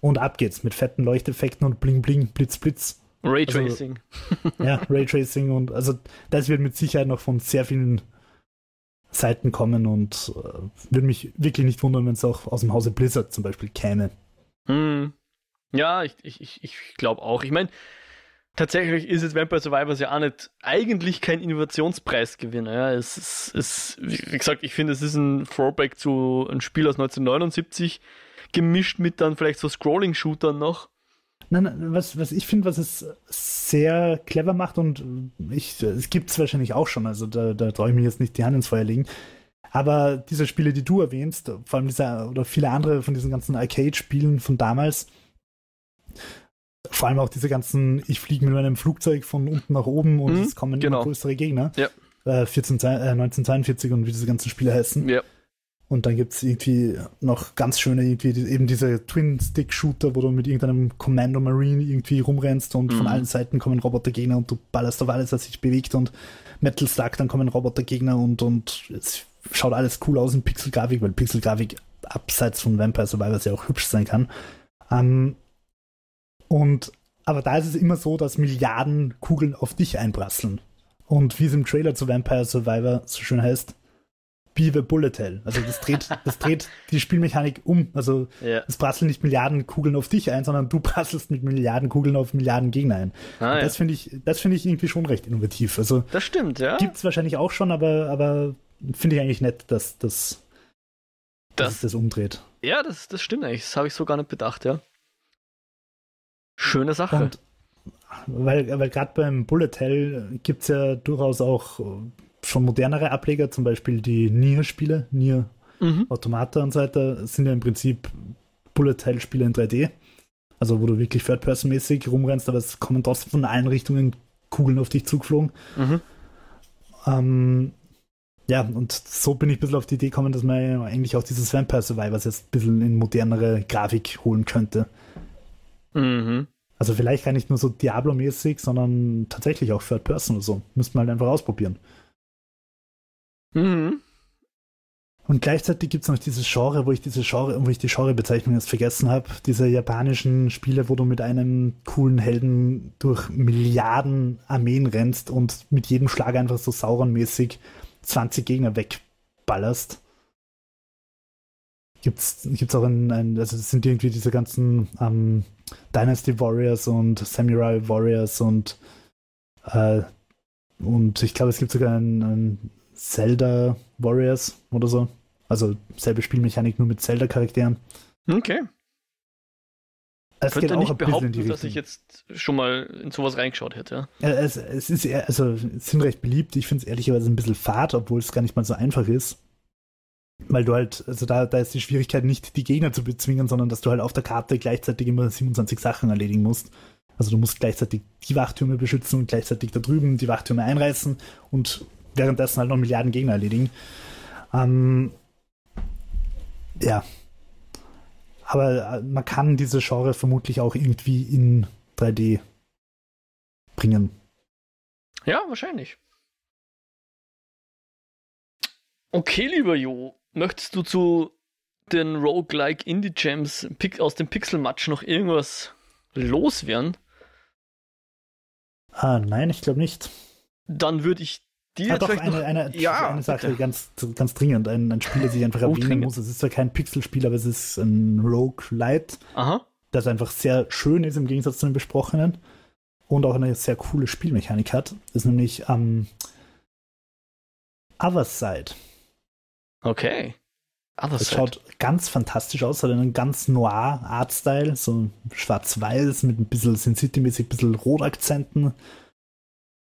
Und ab geht's mit fetten Leuchteffekten und Bling Bling, Blitz Blitz. Raytracing. Also, ja, Raytracing und also das wird mit Sicherheit noch von sehr vielen Seiten kommen und äh, würde mich wirklich nicht wundern, wenn es auch aus dem Hause Blizzard zum Beispiel käme. Hm. Ja, ich, ich, ich glaube auch. Ich meine, tatsächlich ist es Vampire Survivors ja auch nicht eigentlich kein Innovationspreisgewinner. Ja. Es ist, es, wie gesagt, ich finde, es ist ein Throwback zu einem Spiel aus 1979, gemischt mit dann vielleicht so Scrolling-Shootern noch. Nein, was, was ich finde, was es sehr clever macht und ich, es gibt es wahrscheinlich auch schon, also da, da traue ich mir jetzt nicht die Hand ins Feuer legen. Aber diese Spiele, die du erwähnst, vor allem dieser oder viele andere von diesen ganzen Arcade-Spielen von damals, vor allem auch diese ganzen, ich fliege mit meinem Flugzeug von unten nach oben und mhm, es kommen genau. immer größere Gegner. Ja. Äh, 14, äh, 1942 und wie diese ganzen Spiele heißen. Ja. Und dann gibt es irgendwie noch ganz schöne, irgendwie eben diese Twin-Stick-Shooter, wo du mit irgendeinem Commando Marine irgendwie rumrennst und mhm. von allen Seiten kommen Robotergegner und du ballerst auf alles, was sich bewegt und Metal Slug, dann kommen Robotergegner und, und es schaut alles cool aus in Pixel-Grafik, weil Pixel-Grafik abseits von Vampire Survivors ja auch hübsch sein kann. Ähm, und aber da ist es immer so, dass Milliarden Kugeln auf dich einprasseln. Und wie es im Trailer zu Vampire Survivor so schön heißt, be the bullet hell. Also das dreht, das dreht die Spielmechanik um. Also ja. es prasseln nicht Milliarden Kugeln auf dich ein, sondern du prasselst mit Milliarden Kugeln auf Milliarden Gegner ein. Ah, das finde ich, das finde ich irgendwie schon recht innovativ. Also das stimmt, ja. Gibt es wahrscheinlich auch schon, aber, aber finde ich eigentlich nett, dass, dass, das, dass das umdreht. Ja, das, das stimmt eigentlich. Das habe ich so gar nicht bedacht, ja. Schöne Sache. Und weil, weil gerade beim Bullet Hell gibt es ja durchaus auch schon modernere Ableger, zum Beispiel die Nier-Spiele, Nier mhm. Automata und so weiter, sind ja im Prinzip Bullet-Hell-Spiele in 3D. Also wo du wirklich Third-Person-mäßig rumrennst, aber es kommen trotzdem von allen Richtungen Kugeln auf dich zugeflogen. Mhm. Ähm, ja, und so bin ich ein bisschen auf die Idee gekommen, dass man eigentlich auch dieses Vampire Survivors jetzt ein bisschen in modernere Grafik holen könnte. Mhm. Also vielleicht gar nicht nur so Diablo-mäßig, sondern tatsächlich auch Third Person oder so. Müsste man halt einfach ausprobieren. Mhm. Und gleichzeitig gibt es noch dieses Genre, wo ich diese Genre, wo ich die Genrebezeichnung jetzt vergessen habe, diese japanischen Spiele, wo du mit einem coolen Helden durch Milliarden Armeen rennst und mit jedem Schlag einfach so Sauron-mäßig 20 Gegner wegballerst. Gibt's, gibt's auch ein, ein also das sind irgendwie diese ganzen ähm, Dynasty Warriors und Samurai Warriors und äh, und ich glaube, es gibt sogar ein, ein Zelda Warriors oder so. Also selbe Spielmechanik, nur mit Zelda-Charakteren. Okay. Es könnte nicht behaupten, dass ich jetzt schon mal in sowas reingeschaut hätte. Ja, es, es, ist eher, also es sind recht beliebt. Ich finde es ehrlicherweise ein bisschen fad, obwohl es gar nicht mal so einfach ist. weil du halt, also da, da ist die Schwierigkeit nicht, die Gegner zu bezwingen, sondern dass du halt auf der Karte gleichzeitig immer 27 Sachen erledigen musst. Also du musst gleichzeitig die Wachtürme beschützen und gleichzeitig da drüben die Wachtürme einreißen und währenddessen halt noch Milliarden Gegner erledigen. Ähm, ja. Aber äh, man kann diese Genre vermutlich auch irgendwie in 3D bringen. Ja, wahrscheinlich. Okay, lieber Jo, möchtest du zu den Roguelike Indie Gems aus dem Pixelmatch noch irgendwas loswerden? Ah, nein, ich glaube nicht. Dann würde ich dir ah, doch, eine, noch, eine, ja, eine Sache ganz, ganz dringend, ein, ein Spiel, das ich einfach oh, erwähnen muss. Es ist zwar kein Pixelspiel, aber es ist ein Roguelite, Aha. das einfach sehr schön ist im Gegensatz zu den besprochenen und auch eine sehr coole Spielmechanik hat. Das ist nämlich ähm, Other Side. Okay. Other das schaut ganz fantastisch aus, hat einen ganz noir Artstyle, so schwarz-weiß mit ein bisschen Sin City-mäßig, ein bisschen Rotakzenten.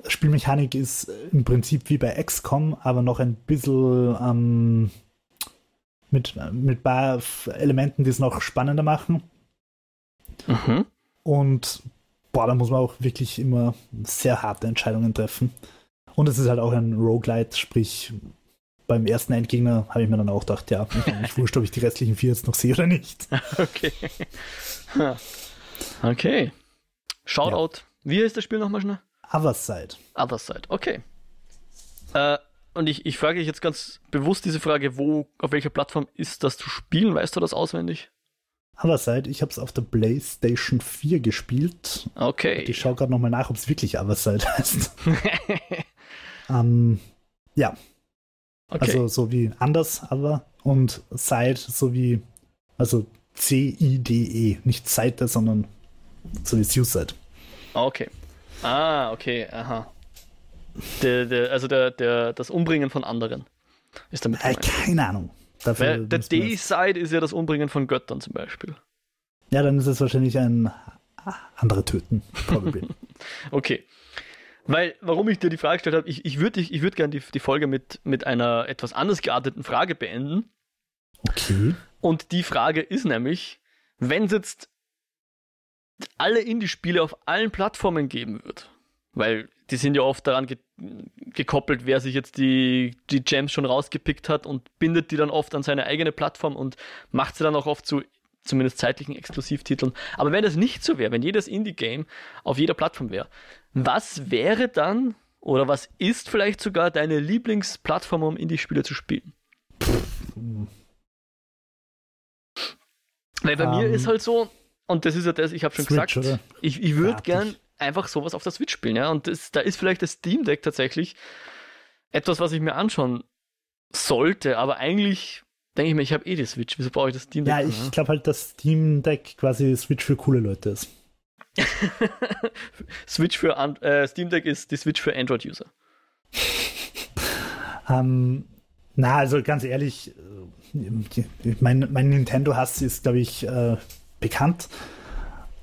Spielmechanik ist im Prinzip wie bei XCOM, aber noch ein bisschen ähm, mit, mit ein paar Elementen, die es noch spannender machen. Mhm. Und boah, da muss man auch wirklich immer sehr harte Entscheidungen treffen. Und es ist halt auch ein Roguelite, sprich, beim ersten Endgegner habe ich mir dann auch gedacht, ja, ich wurscht, ob ich die restlichen vier jetzt noch sehe oder nicht. Okay. Okay. Shoutout. Ja. Wie heißt das Spiel nochmal schnell? Other Side. Other Side, okay. Äh, und ich, ich frage dich jetzt ganz bewusst diese Frage, wo, auf welcher Plattform ist das zu spielen? Weißt du das auswendig? Other Side, ich habe es auf der PlayStation 4 gespielt. Okay. Und ich schaue gerade nochmal nach, ob es wirklich Other Side heißt. ähm, ja. Okay. Also so wie anders, aber und Side so wie, also C-I-D-E, nicht Seite, sondern so wie Suicide. Okay. Ah, okay, aha. Der, der, also der, der, das Umbringen von anderen ist damit äh, Keine Ahnung. Dafür Weil der D-Side ist ja das Umbringen von Göttern zum Beispiel. Ja, dann ist es wahrscheinlich ein andere Töten. okay. Weil, warum ich dir die Frage gestellt habe, ich, ich würde ich würd gerne die, die Folge mit, mit einer etwas anders gearteten Frage beenden. Okay. Und die Frage ist nämlich, wenn es jetzt alle Indie-Spiele auf allen Plattformen geben wird, weil die sind ja oft daran ge gekoppelt, wer sich jetzt die, die Gems schon rausgepickt hat und bindet die dann oft an seine eigene Plattform und macht sie dann auch oft zu zumindest zeitlichen Exklusivtiteln. Aber wenn das nicht so wäre, wenn jedes Indie-Game auf jeder Plattform wäre, was wäre dann oder was ist vielleicht sogar deine Lieblingsplattform, um Indie-Spiele zu spielen? Weil bei um, mir ist ähm, halt so, und das ist ja das, ich habe schon Switch, gesagt, oder? ich, ich würde gern einfach sowas auf der Switch spielen, ja. Und das, da ist vielleicht das Steam Deck tatsächlich etwas, was ich mir anschauen sollte, aber eigentlich denke ich mir, ich habe eh die Switch, wieso brauche ich das Steam Deck? Ja, ich glaube halt, dass Steam Deck quasi Switch für coole Leute ist. Switch für äh, Steam Deck ist die Switch für Android-User. ähm, na, also ganz ehrlich, äh, mein, mein Nintendo-Hass ist, glaube ich, äh, bekannt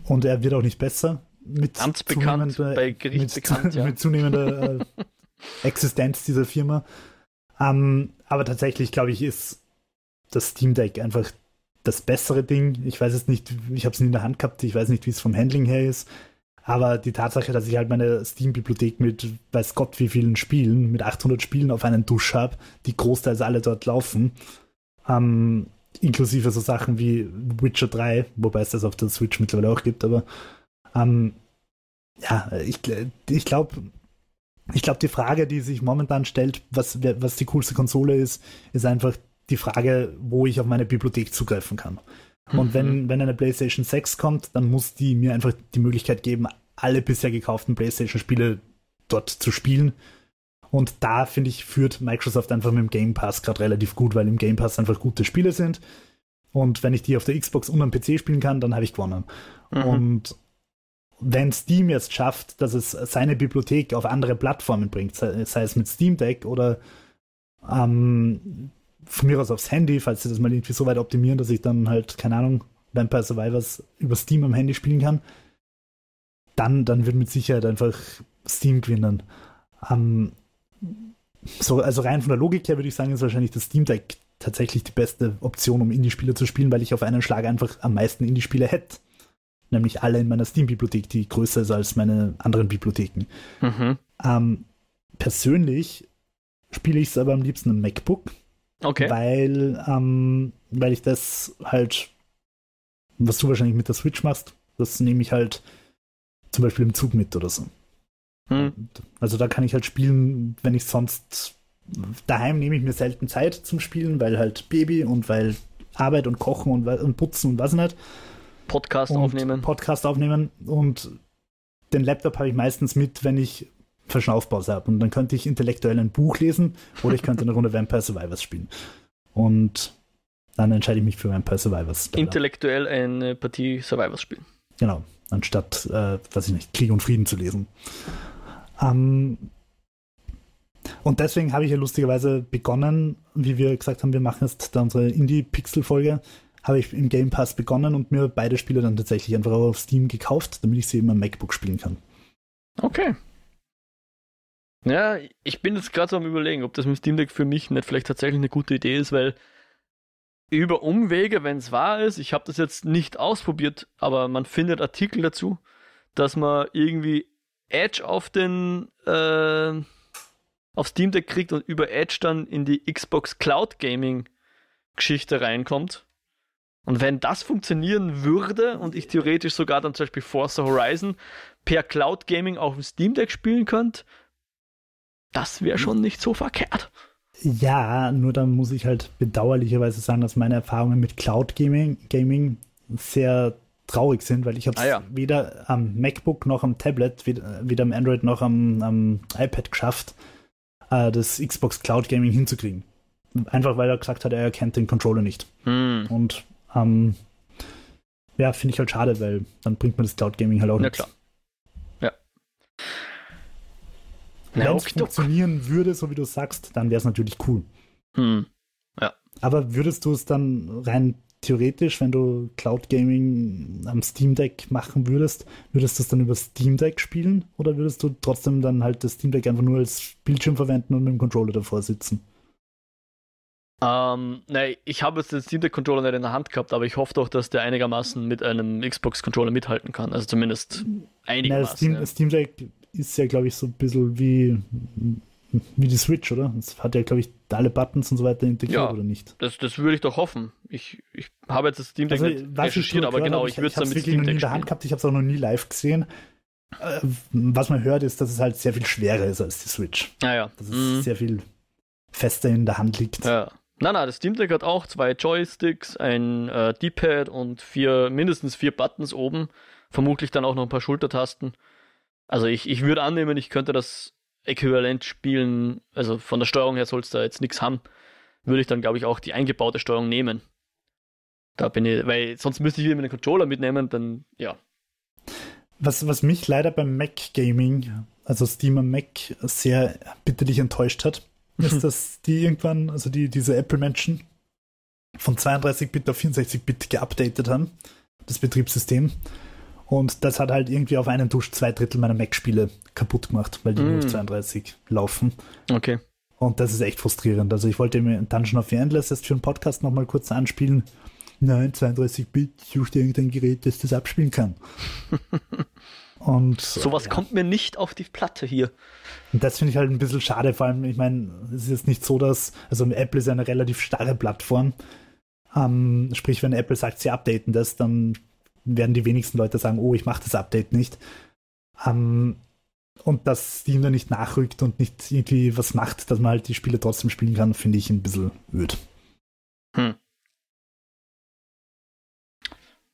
und er wird auch nicht besser. Mit Ganz bekannt, bei Gericht mit, bekannt, ja. Mit zunehmender äh, Existenz dieser Firma. Ähm, aber tatsächlich, glaube ich, ist das Steam Deck einfach das bessere Ding. Ich weiß es nicht, ich habe es nie in der Hand gehabt, ich weiß nicht, wie es vom Handling her ist. Aber die Tatsache, dass ich halt meine Steam-Bibliothek mit weiß Gott wie vielen Spielen, mit 800 Spielen auf einen Dusch habe, die großteils alle dort laufen, ähm, inklusive so Sachen wie Witcher 3, wobei es das auf der Switch mittlerweile auch gibt, aber ähm, ja, ich, ich glaube, ich glaube, die Frage, die sich momentan stellt, was, was die coolste Konsole ist, ist einfach die Frage, wo ich auf meine Bibliothek zugreifen kann. Und mhm. wenn, wenn eine PlayStation 6 kommt, dann muss die mir einfach die Möglichkeit geben, alle bisher gekauften PlayStation-Spiele dort zu spielen. Und da, finde ich, führt Microsoft einfach mit dem Game Pass gerade relativ gut, weil im Game Pass einfach gute Spiele sind. Und wenn ich die auf der Xbox und am PC spielen kann, dann habe ich gewonnen. Mhm. Und wenn Steam jetzt schafft, dass es seine Bibliothek auf andere Plattformen bringt, sei, sei es mit Steam Deck oder ähm, von mir aus aufs Handy, falls sie das mal irgendwie so weit optimieren, dass ich dann halt, keine Ahnung, Vampire Survivors über Steam am Handy spielen kann, dann, dann wird mit Sicherheit einfach Steam gewinnen. Ähm, so, also rein von der Logik her würde ich sagen, ist wahrscheinlich das Steam Deck tatsächlich die beste Option, um Indie-Spiele zu spielen, weil ich auf einen Schlag einfach am meisten Indie-Spiele hätte. Nämlich alle in meiner Steam-Bibliothek, die größer ist als meine anderen Bibliotheken. Mhm. Ähm, persönlich spiele ich es aber am liebsten im MacBook. Okay. Weil, ähm, weil ich das halt, was du wahrscheinlich mit der Switch machst, das nehme ich halt zum Beispiel im Zug mit oder so. Hm. Also da kann ich halt spielen, wenn ich sonst daheim nehme ich mir selten Zeit zum Spielen, weil halt Baby und weil Arbeit und Kochen und, und Putzen und was nicht. Podcast und aufnehmen. Podcast aufnehmen und den Laptop habe ich meistens mit, wenn ich Verschnaufpause habe. Und dann könnte ich intellektuell ein Buch lesen oder ich könnte eine Runde Vampire Survivors spielen. Und dann entscheide ich mich für Vampire Survivors. Intellektuell eine Partie Survivors spielen. Genau, anstatt, äh, weiß ich nicht, Krieg und Frieden zu lesen. Ähm, und deswegen habe ich ja lustigerweise begonnen, wie wir gesagt haben, wir machen jetzt da unsere Indie-Pixel-Folge, habe ich im Game Pass begonnen und mir beide Spiele dann tatsächlich einfach auf Steam gekauft, damit ich sie eben am MacBook spielen kann. Okay. Ja, ich bin jetzt gerade so am überlegen, ob das mit Steam Deck für mich nicht vielleicht tatsächlich eine gute Idee ist, weil über Umwege, wenn es wahr ist, ich habe das jetzt nicht ausprobiert, aber man findet Artikel dazu, dass man irgendwie Edge auf den äh, auf Steam Deck kriegt und über Edge dann in die Xbox Cloud Gaming Geschichte reinkommt. Und wenn das funktionieren würde und ich theoretisch sogar dann zum Beispiel Forza Horizon per Cloud Gaming auf dem Steam Deck spielen könnte, das wäre schon nicht so verkehrt. Ja, nur dann muss ich halt bedauerlicherweise sagen, dass meine Erfahrungen mit Cloud Gaming, Gaming sehr traurig sind, weil ich habe es ah, ja. weder am MacBook noch am Tablet, weder, weder am Android noch am, am iPad geschafft, äh, das Xbox Cloud Gaming hinzukriegen. Einfach weil er gesagt hat, er erkennt den Controller nicht. Hm. Und ähm, ja, finde ich halt schade, weil dann bringt man das Cloud Gaming halt auch nicht. Ja, klar. Wenn es funktionieren würde, so wie du sagst, dann wäre es natürlich cool. Hm. Ja. Aber würdest du es dann rein theoretisch, wenn du Cloud Gaming am Steam Deck machen würdest, würdest du es dann über Steam Deck spielen oder würdest du trotzdem dann halt das Steam Deck einfach nur als Bildschirm verwenden und mit dem Controller davor sitzen? Ähm, nein, ich habe jetzt den Steam Deck Controller nicht in der Hand gehabt, aber ich hoffe doch, dass der einigermaßen mit einem Xbox Controller mithalten kann. Also zumindest einigermaßen. Na, Steam, ja. Steam Deck ist ja, glaube ich, so ein bisschen wie, wie die Switch, oder? Es hat ja, glaube ich, alle Buttons und so weiter integriert, ja, oder nicht? Das, das würde ich doch hoffen. Ich, ich habe jetzt das Steam Deck also, nicht recherchiert, aber genau, ich würde es dann mit Steam Deck in der Hand gehabt, ich habe es auch noch nie live gesehen. Äh, was man hört, ist, dass es halt sehr viel schwerer ist als die Switch. Ah, ja. Dass es mhm. sehr viel fester in der Hand liegt. Ja. Nein, nein, das Steam Deck hat auch zwei Joysticks, ein äh, D-Pad und vier, mindestens vier Buttons oben. Vermutlich dann auch noch ein paar Schultertasten. Also ich, ich würde annehmen, ich könnte das äquivalent spielen, also von der Steuerung her soll es da jetzt nichts haben, würde ich dann, glaube ich, auch die eingebaute Steuerung nehmen. Da bin ich, weil sonst müsste ich wieder einen Controller mitnehmen, dann ja. Was, was mich leider beim Mac Gaming, also Steam am Mac, sehr bitterlich enttäuscht hat, ist, dass die irgendwann, also die, diese Apple-Menschen von 32-Bit auf 64-Bit geupdatet haben, das Betriebssystem. Und das hat halt irgendwie auf einen Dusch zwei Drittel meiner Mac-Spiele kaputt gemacht, weil die mm. nur auf 32 laufen. Okay. Und das ist echt frustrierend. Also ich wollte mir Dungeon of the Endless jetzt für einen Podcast nochmal kurz anspielen. Nein, 32-Bit, such dir irgendein Gerät, das das abspielen kann. Und sowas ja. kommt mir nicht auf die Platte hier. Und das finde ich halt ein bisschen schade, vor allem, ich meine, es ist jetzt nicht so, dass, also Apple ist eine relativ starre Plattform. Ähm, sprich, wenn Apple sagt, sie updaten das, dann werden die wenigsten Leute sagen, oh, ich mache das Update nicht. Ähm, und dass Steam da nicht nachrückt und nicht irgendwie was macht, dass man halt die Spiele trotzdem spielen kann, finde ich ein bisschen öd. Hm.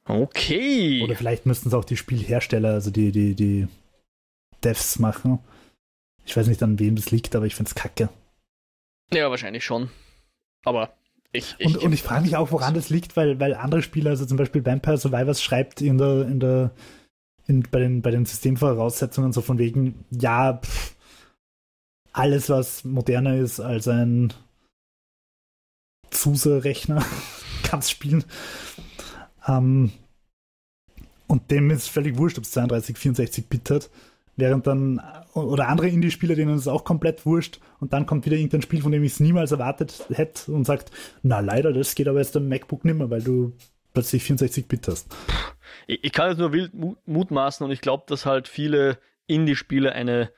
Okay. Oder vielleicht müssten es auch die Spielhersteller, also die, die, die Devs machen. Ich weiß nicht, an wem das liegt, aber ich finde es kacke. Ja, wahrscheinlich schon. Aber ich, ich, und, und ich frage mich auch, woran das liegt, weil, weil andere Spieler, also zum Beispiel Vampire Survivors schreibt in der, in der, in, bei, den, bei den Systemvoraussetzungen so von wegen, ja, pff, alles, was moderner ist als ein SUSE-Rechner, kann es spielen. Ähm, und dem ist völlig wurscht, ob es 32, 64 Bit hat. Während dann, oder andere Indie-Spieler, denen ist es auch komplett wurscht und dann kommt wieder irgendein Spiel, von dem ich es niemals erwartet hätte und sagt, na leider, das geht aber jetzt am MacBook nimmer, weil du plötzlich 64-Bit hast. Ich, ich kann jetzt nur wild mutmaßen und ich glaube, dass halt viele Indie-Spiele eine,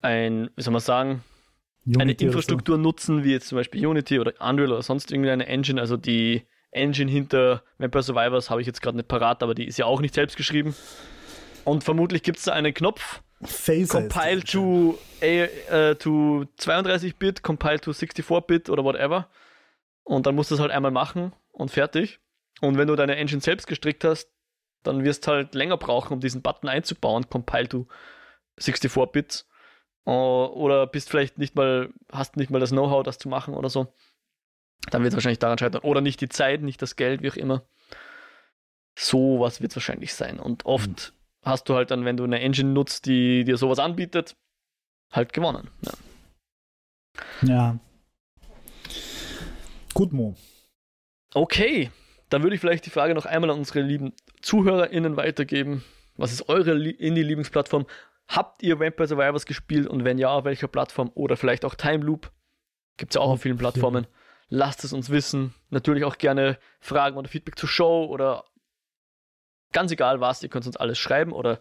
ein, wie soll man sagen, Unity eine Infrastruktur so. nutzen, wie jetzt zum Beispiel Unity oder Unreal oder sonst irgendeine Engine, also die Engine hinter Vampire Survivors habe ich jetzt gerade nicht parat, aber die ist ja auch nicht selbst geschrieben. Und vermutlich gibt es da einen Knopf. Phaser compile to, uh, to 32-Bit, compile to 64-Bit oder whatever. Und dann musst du es halt einmal machen und fertig. Und wenn du deine Engine selbst gestrickt hast, dann wirst du halt länger brauchen, um diesen Button einzubauen, compile to 64-Bit. Uh, äh, oder bist vielleicht nicht mal, hast nicht mal das Know-how, das zu machen oder so. Dann wird es wahrscheinlich daran scheitern. Oder nicht die Zeit, nicht das Geld, wie auch immer. So was wird es wahrscheinlich sein. Und oft mhm. Hast du halt dann, wenn du eine Engine nutzt, die dir sowas anbietet, halt gewonnen. Ja. ja. Gut, Mo. Okay, dann würde ich vielleicht die Frage noch einmal an unsere lieben ZuhörerInnen weitergeben. Was ist eure Indie-Lieblingsplattform? Habt ihr Vampire Survivors gespielt und wenn ja, auf welcher Plattform? Oder vielleicht auch Time Loop? Gibt es ja auch auf vielen Plattformen. Lasst es uns wissen. Natürlich auch gerne Fragen oder Feedback zur Show oder ganz egal was, ihr könnt uns alles schreiben oder,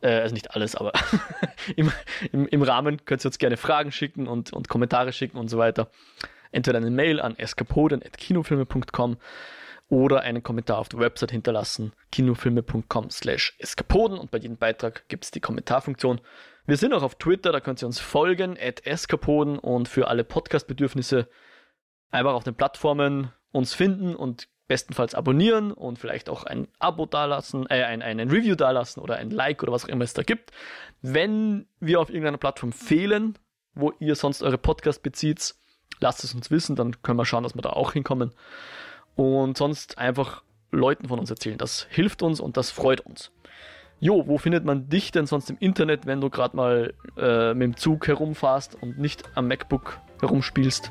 äh, also nicht alles, aber im, im, im, Rahmen könnt ihr uns gerne Fragen schicken und, und Kommentare schicken und so weiter. Entweder eine Mail an eskapoden.kinofilme.com oder einen Kommentar auf der Website hinterlassen, kinofilme.com slash eskapoden und bei jedem Beitrag gibt es die Kommentarfunktion. Wir sind auch auf Twitter, da könnt ihr uns folgen, at eskapoden und für alle Podcast-Bedürfnisse einfach auf den Plattformen uns finden und bestenfalls abonnieren und vielleicht auch ein Abo dalassen, äh, ein, ein, Review dalassen oder ein Like oder was auch immer es da gibt. Wenn wir auf irgendeiner Plattform fehlen, wo ihr sonst eure Podcast bezieht, lasst es uns wissen, dann können wir schauen, dass wir da auch hinkommen. Und sonst einfach Leuten von uns erzählen. Das hilft uns und das freut uns. Jo, wo findet man dich denn sonst im Internet, wenn du gerade mal äh, mit dem Zug herumfährst und nicht am MacBook herumspielst?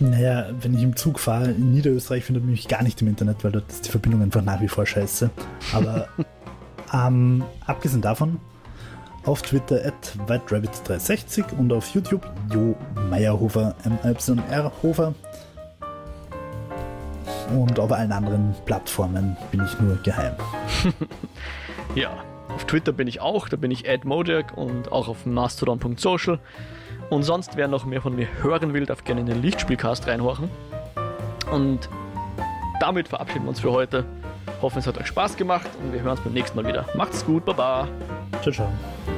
Naja, wenn ich im Zug fahre, in Niederösterreich findet man mich gar nicht im Internet, weil dort ist die Verbindung einfach nach wie vor scheiße. Aber ähm, abgesehen davon, auf Twitter at WhiteRabbit360 und auf YouTube Jo Meyerhofer, MYR Hofer. Und auf allen anderen Plattformen bin ich nur geheim. ja, auf Twitter bin ich auch, da bin ich @mojak und auch auf mastodon.social. Und sonst, wer noch mehr von mir hören will, darf gerne in den Lichtspielcast reinhorchen. Und damit verabschieden wir uns für heute. Hoffen, es hat euch Spaß gemacht und wir hören uns beim nächsten Mal wieder. Macht's gut, baba. Ciao, ciao.